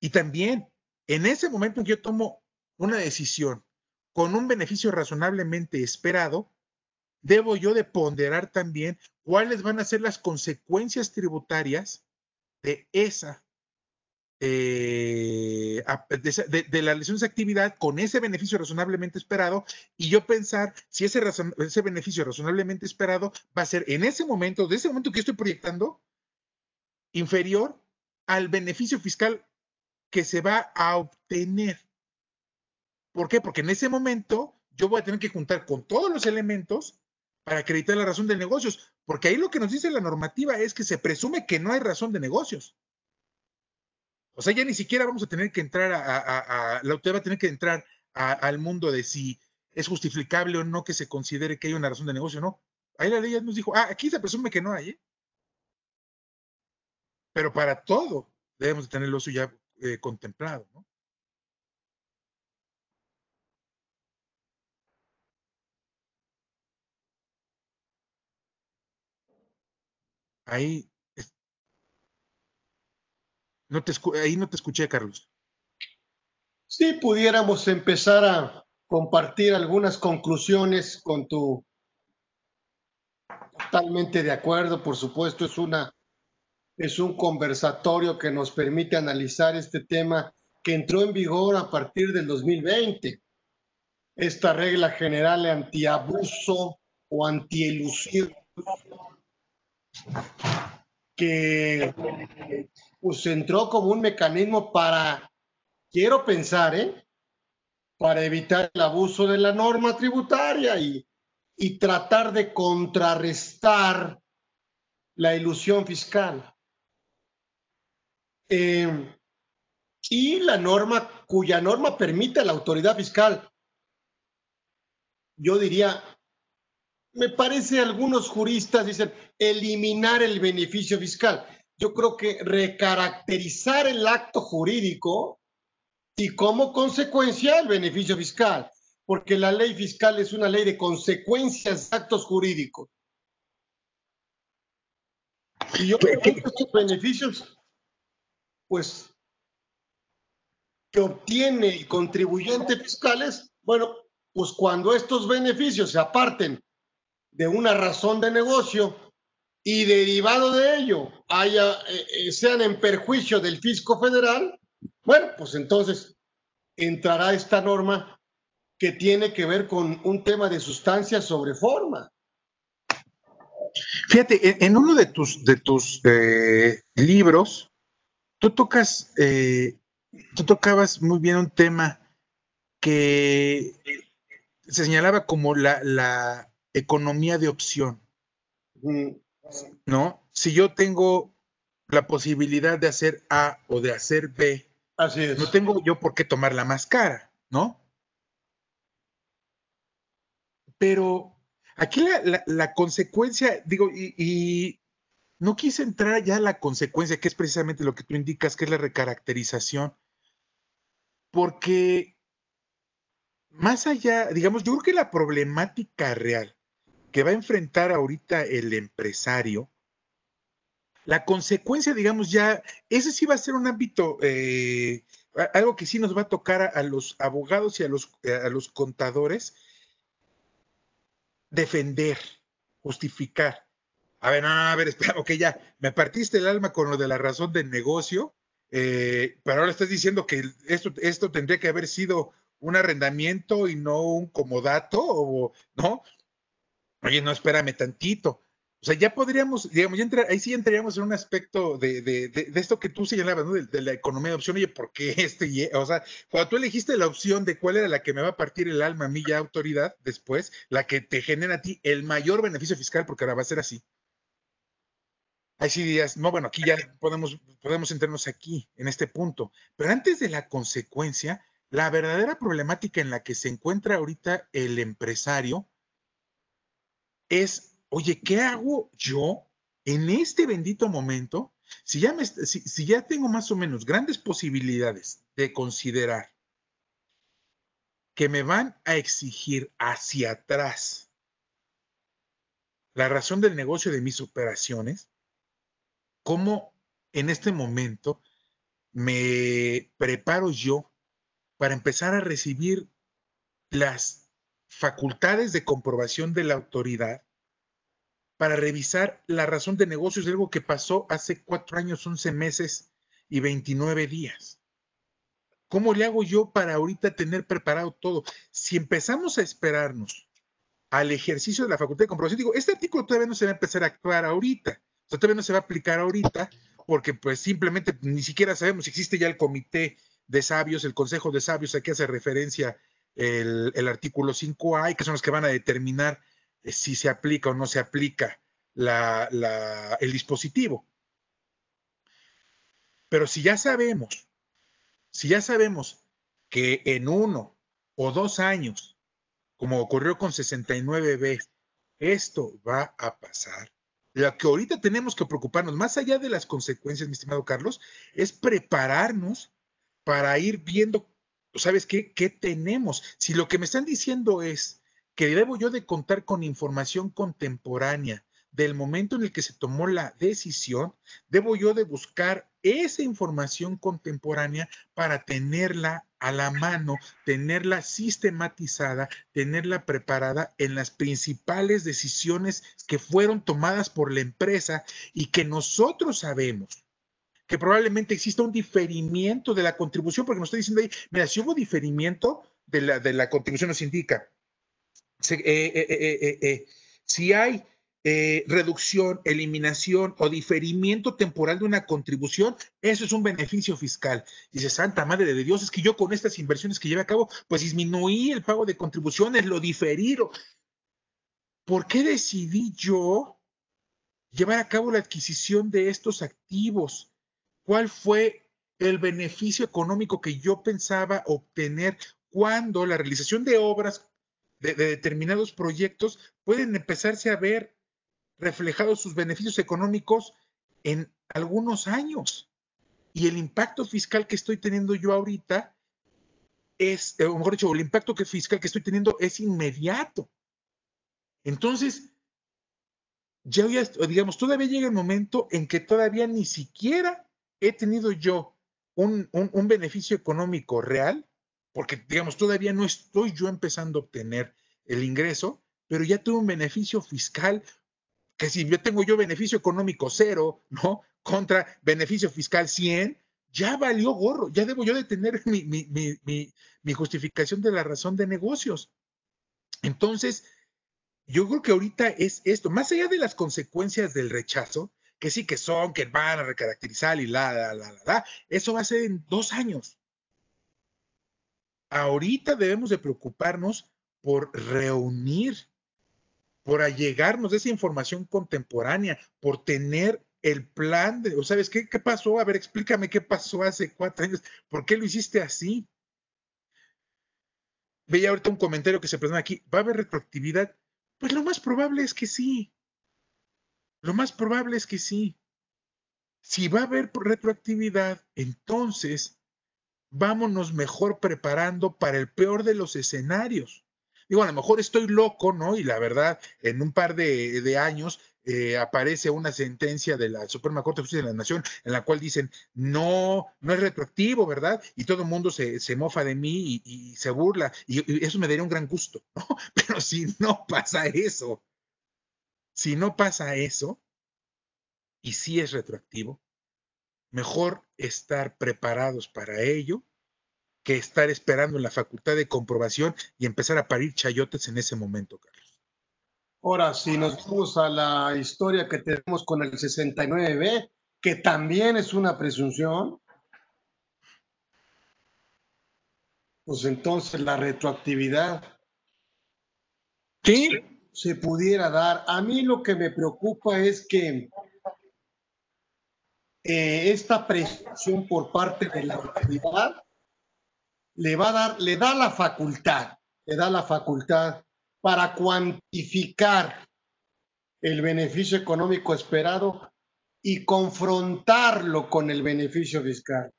Y también, en ese momento en que yo tomo una decisión con un beneficio razonablemente esperado, debo yo de ponderar también cuáles van a ser las consecuencias tributarias de esa eh, de, la lesión de actividad con ese beneficio razonablemente esperado y yo pensar si ese, ese beneficio razonablemente esperado va a ser en ese momento, de ese momento que estoy proyectando, inferior al beneficio fiscal que se va a obtener. ¿Por qué? Porque en ese momento yo voy a tener que juntar con todos los elementos para acreditar la razón de negocios, porque ahí lo que nos dice la normativa es que se presume que no hay razón de negocios. O sea, ya ni siquiera vamos a tener que entrar a, la autoridad va a tener que entrar al mundo de si es justificable o no que se considere que hay una razón de negocio, ¿no? Ahí la ley nos dijo, ah, aquí se presume que no hay, ¿eh? Pero para todo debemos de tener eso ya eh, contemplado, ¿no? Ahí no te, ahí no te escuché, Carlos. Sí, pudiéramos empezar a compartir algunas conclusiones con tu... Totalmente de acuerdo, por supuesto, es una es un conversatorio que nos permite analizar este tema que entró en vigor a partir del 2020. Esta regla general antiabuso o antielusión que pues entró como un mecanismo para, quiero pensar, ¿eh? para evitar el abuso de la norma tributaria y, y tratar de contrarrestar la ilusión fiscal. Eh, y la norma, cuya norma permite a la autoridad fiscal, yo diría, me parece algunos juristas dicen eliminar el beneficio fiscal. Yo creo que recaracterizar el acto jurídico y como consecuencia el beneficio fiscal, porque la ley fiscal es una ley de consecuencias de actos jurídicos. Y yo creo que estos beneficios, pues, que obtiene el contribuyente fiscales, bueno, pues cuando estos beneficios se aparten de una razón de negocio y derivado de ello haya, eh, eh, sean en perjuicio del fisco federal, bueno, pues entonces entrará esta norma que tiene que ver con un tema de sustancia sobre forma. Fíjate, en, uno de tus, de tus eh, libros, tú tocas, tú tocabas muy bien un tema que se señalaba como la, la economía de opción. ¿No? Si yo tengo la posibilidad de hacer A o de hacer B, Así es. no tengo yo por qué tomar la más cara, ¿no? Pero aquí la, consecuencia, digo, y, y, no quise entrar ya a la consecuencia, que es precisamente lo que tú indicas, que es la recaracterización, porque más allá, digamos, yo creo que la problemática real que va a enfrentar ahorita el empresario, la consecuencia, digamos, ya, ese sí va a ser un ámbito, eh, algo que sí nos va a tocar a, los abogados y a los, a los contadores, defender, justificar. A ver, no, a ver, espera, ok, ya, me partiste el alma con lo de la razón del negocio, eh, pero ahora estás diciendo que esto, esto tendría que haber sido un arrendamiento y no un comodato, o, ¿no? Oye, no, espérame tantito. O sea, ya podríamos, digamos, ya entrar, ahí sí entraríamos en un aspecto de, de, de, esto que tú señalabas, ¿no? De, la economía de opción. Oye, ¿por qué este? O sea, cuando tú elegiste la opción de cuál era la que me va a partir el alma a mí ya autoridad, después, la que te genera a ti el mayor beneficio fiscal, porque ahora va a ser así. Ahí sí dirías, no, bueno, aquí ya podemos, podemos entrarnos aquí, en este punto. Pero antes de la consecuencia, la verdadera problemática en la que se encuentra ahorita el empresario es, oye, ¿qué hago yo en este bendito momento? Si ya, me, si, ya tengo más o menos grandes posibilidades de considerar que me van a exigir hacia atrás la razón del negocio de mis operaciones, ¿cómo en este momento me preparo yo para empezar a recibir las facultades de comprobación de la autoridad para revisar la razón de negocios de algo que pasó hace cuatro años, once meses y 29 días. ¿Cómo le hago yo para ahorita tener preparado todo? Si empezamos a esperarnos al ejercicio de la facultad de comprobación, digo, este artículo todavía no se va a empezar a actuar ahorita, o sea, todavía no se va a aplicar ahorita, porque pues simplemente ni siquiera sabemos si existe ya el comité de sabios, el consejo de sabios a que hace referencia el, artículo 5A y que son los que van a determinar eh, si se aplica o no se aplica el dispositivo. Pero si ya sabemos, si ya sabemos que en uno o dos años, como ocurrió con 69B, esto va a pasar, lo que ahorita tenemos que preocuparnos, más allá de las consecuencias, mi estimado Carlos, es prepararnos para ir viendo, ¿sabes qué? ¿Qué tenemos? Si lo que me están diciendo es que debo yo de contar con información contemporánea del momento en el que se tomó la decisión, debo yo de buscar esa información contemporánea para tenerla a la mano, tenerla sistematizada, tenerla preparada en las principales decisiones que fueron tomadas por la empresa y que nosotros sabemos que probablemente exista un diferimiento de la contribución, porque nos está diciendo ahí, mira, si hubo diferimiento de la, de la contribución, nos indica, eh, eh, eh, si hay reducción, eliminación o diferimiento temporal de una contribución, eso es un beneficio fiscal. Dice, Santa Madre de Dios, es que yo con estas inversiones que llevé a cabo, pues disminuí el pago de contribuciones, lo diferí. ¿Por qué decidí yo llevar a cabo la adquisición de estos activos? ¿Cuál fue el beneficio económico que yo pensaba obtener cuando la realización de obras de, determinados proyectos pueden empezarse a ver reflejados sus beneficios económicos en algunos años. Y el impacto fiscal que estoy teniendo yo ahorita es, eh, o mejor dicho, el impacto fiscal que estoy teniendo es inmediato. Entonces, ya, digamos, todavía llega el momento en que todavía ni siquiera he tenido yo un, un beneficio económico real porque digamos, todavía no estoy yo empezando a obtener el ingreso, pero ya tuve un beneficio fiscal, que si yo tengo yo beneficio económico cero, ¿no? Contra beneficio fiscal 100, ya valió gorro, ya debo yo de tener mi, mi justificación de la razón de negocios. Entonces, yo creo que ahorita es esto, más allá de las consecuencias del rechazo, que sí que son, que van a recaracterizar y la, la, la, la, la, eso va a ser en dos años ahorita debemos de preocuparnos por reunir, por allegarnos de esa información contemporánea, por tener el plan de, sabes qué, qué pasó, a ver, explícame qué pasó hace cuatro años, ¿por qué lo hiciste así? Veía ahorita un comentario que se presenta aquí, ¿va a haber retroactividad? Pues lo más probable es que sí. Lo más probable es que sí. Si va a haber retroactividad, entonces vámonos mejor preparando para el peor de los escenarios. Digo, a lo mejor estoy loco, ¿no? Y la verdad, en un par de, años eh, aparece una sentencia de la Suprema Corte de Justicia de la Nación en la cual dicen, no, no es retroactivo, ¿verdad? Y todo el mundo se, mofa de mí y, se burla. Y, eso me daría un gran gusto, ¿no? Pero si no pasa eso, si no pasa eso, y si es retroactivo, mejor estar preparados para ello que estar esperando en la facultad de comprobación y empezar a parir chayotes en ese momento, Carlos. Ahora, si nos vamos a la historia que tenemos con el 69B, que también es una presunción, pues entonces la retroactividad ¿Sí? Se pudiera dar. A mí lo que me preocupa es que eh, esta presión por parte de la autoridad le va a dar, le da la facultad, le da la facultad para cuantificar el beneficio económico esperado y confrontarlo con el beneficio fiscal.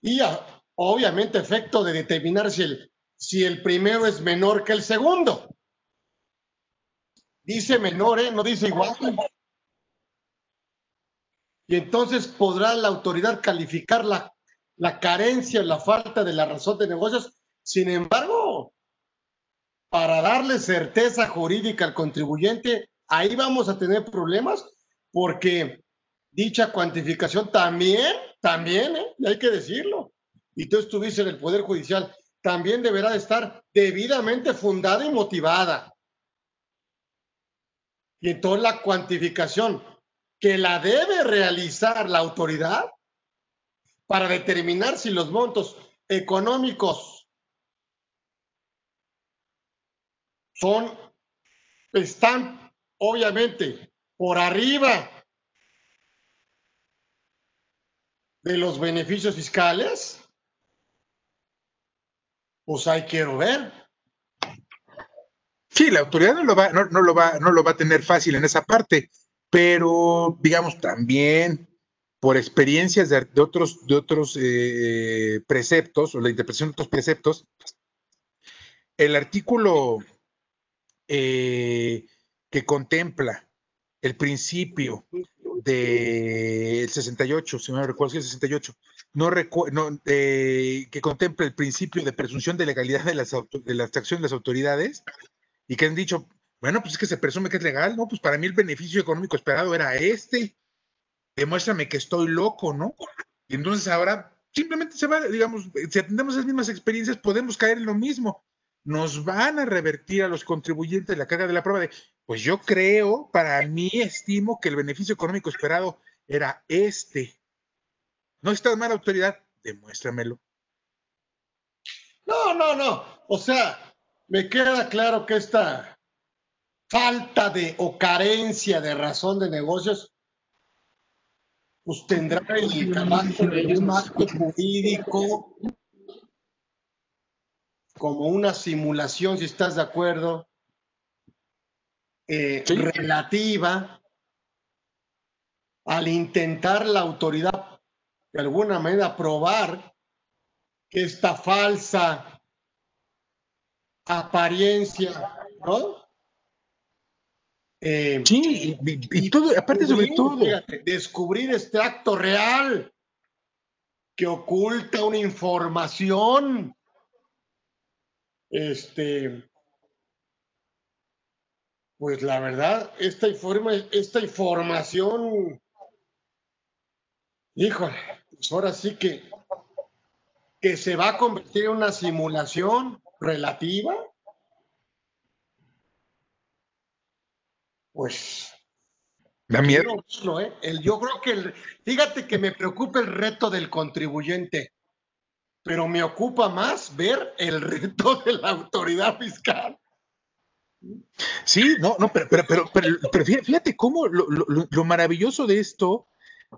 Y obviamente efecto de determinar si el, si el primero es menor que el segundo. Dice menor, ¿eh? no dice igual y entonces podrá la autoridad calificar la, la carencia, la falta de la razón de negocios. Sin embargo, para darle certeza jurídica al contribuyente, ahí vamos a tener problemas porque dicha cuantificación también, también, ¿eh? hay que decirlo, y tú estuviste en el Poder Judicial, también deberá de estar debidamente fundada y motivada. Y entonces la cuantificación que la debe realizar la autoridad para determinar si los montos económicos son, están obviamente por arriba de los beneficios fiscales, pues ahí quiero ver. Sí, la autoridad no lo va, no, lo va, no lo va a tener fácil en esa parte, pero digamos también por experiencias de, otros, de otros eh, preceptos o la interpretación de otros preceptos, el artículo eh, que contempla el principio del 68, si no recuerdo, el 68, no, no eh, que contempla el principio de presunción de legalidad de, las de la acciones de las autoridades y que han dicho, bueno, pues es que se presume que es legal, ¿no? Pues para mí el beneficio económico esperado era este, demuéstrame que estoy loco, ¿no? Y entonces ahora simplemente se va, digamos, si atendemos esas mismas experiencias, podemos caer en lo mismo. Nos van a revertir a los contribuyentes la carga de la prueba de, pues yo creo, para mí estimo que el beneficio económico esperado era este. ¿No está mala autoridad? Demuéstramelo. No, no, no. O sea, me queda claro que esta falta de o carencia de razón de negocios pues tendrá el carácter de un acto jurídico como una simulación, si estás de acuerdo, eh, relativa al intentar la autoridad de alguna manera probar que esta falsa apariencia, ¿no? Eh, sí, y, todo, aparte sobre todo. descubrir este acto real que oculta una información. Este, pues la verdad, esta, informa, esta información, híjole, pues ahora sí que, que se va a convertir en una simulación relativa pues da miedo. ¿eh? El, yo creo que, el, fíjate que me preocupa el reto del contribuyente, pero me ocupa más ver el reto de la autoridad fiscal. Sí, no, no, pero, pero, pero, fíjate cómo lo, maravilloso de esto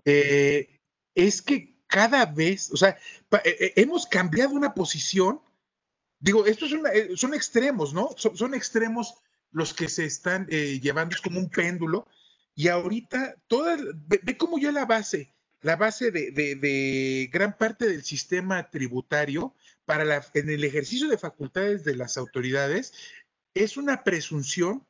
eh, es que cada vez, o sea, eh, hemos cambiado una posición. Digo, estos son, son extremos, ¿no? Son, extremos los que se están eh, llevando, es como un péndulo, y ahorita, toda, ve, cómo ya la base, la base de, gran parte del sistema tributario para la, en el ejercicio de facultades de las autoridades es una presunción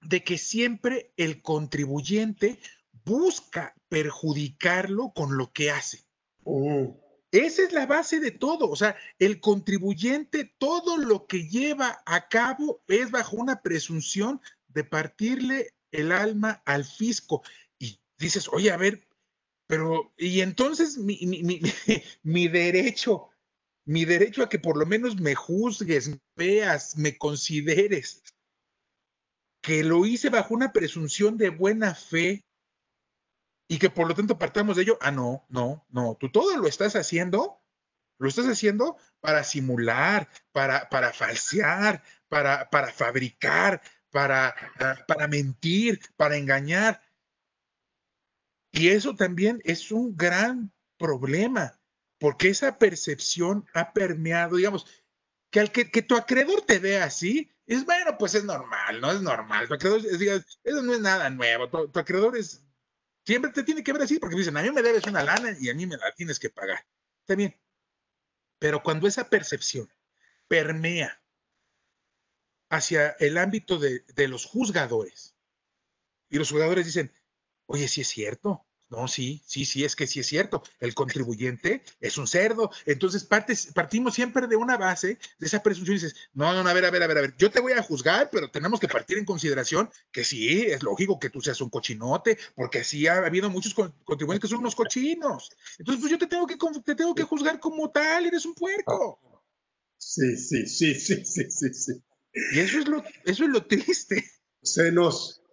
de que siempre el contribuyente busca perjudicarlo con lo que hace. Oh. Esa es la base de todo. O sea, el contribuyente, todo lo que lleva a cabo es bajo una presunción de partirle el alma al fisco. Y dices, oye, a ver, pero, y entonces mi, mi, derecho, mi derecho a que por lo menos me juzgues, veas, me consideres, que lo hice bajo una presunción de buena fe, y que por lo tanto partamos de ello, ah, no, no, no, tú todo lo estás haciendo, lo estás haciendo para simular, para, para falsear, para, para fabricar, para, ah, para mentir, para engañar. Y eso también es un gran problema, porque esa percepción ha permeado, digamos, que al que, que tu acreedor te vea así, es bueno, pues es normal, no es normal. Tu acreedor, eso no es nada nuevo. tu acreedor es Siempre te tiene que ver así, porque dicen, a mí me debes una lana y a mí me la tienes que pagar. Está bien. Pero cuando esa percepción permea hacia el ámbito de, los juzgadores, y los juzgadores dicen, oye, sí es cierto, No, sí, sí, sí, es que sí es cierto. El contribuyente es un cerdo. Entonces partes, partimos siempre de una base, de esa presunción y dices, no, no, no, a ver, a ver, a ver, a ver, yo te voy a juzgar, pero tenemos que partir en consideración que sí, es lógico que tú seas un cochinote, porque sí ha habido muchos contribuyentes que son unos cochinos. Entonces, pues yo te tengo que, te tengo que juzgar como tal, eres un puerco. Sí, sí, sí, sí, sí, sí, sí. Y eso es lo, eso es lo triste. Se nos,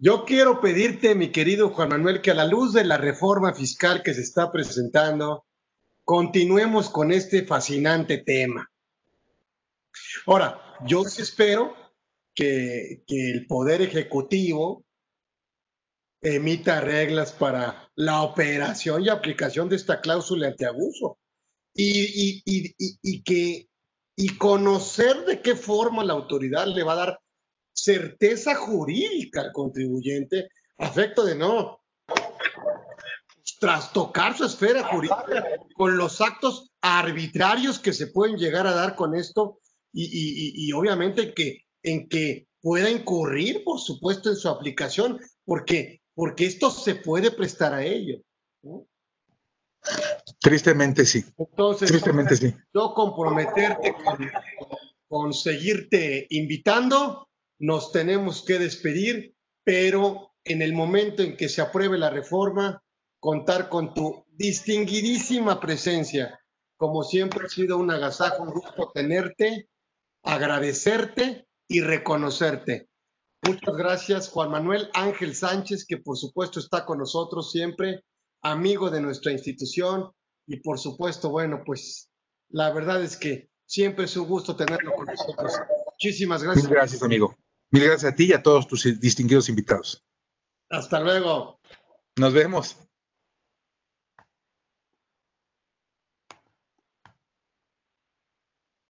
yo quiero pedirte, mi querido Juan Manuel, que a la luz de la reforma fiscal que se está presentando, continuemos con este fascinante tema. Ahora, yo espero que, que el Poder Ejecutivo emita reglas para la operación y aplicación de esta cláusula antiabuso y, y, y, y, que y conocer de qué forma la autoridad le va a dar certeza jurídica al contribuyente a efecto de no trastocar su esfera jurídica con los actos arbitrarios que se pueden llegar a dar con esto y, obviamente que, en que pueda incurrir, por supuesto, en su aplicación, porque, porque esto se puede prestar a ello. Tristemente sí. Entonces, Tristemente sí. Yo comprometerte con seguirte invitando nos tenemos que despedir, pero en el momento en que se apruebe la reforma, contar con tu distinguidísima presencia. Como siempre ha sido un agasajo, un gusto tenerte, agradecerte y reconocerte. Muchas gracias, Juan Manuel Ángel Sánchez, que por supuesto está con nosotros siempre, amigo de nuestra institución y por supuesto, bueno, pues la verdad es que siempre es un gusto tenerlo con nosotros. Muchísimas gracias. Gracias, amigo. Mil gracias a ti y a todos tus distinguidos invitados. Hasta luego. Nos vemos.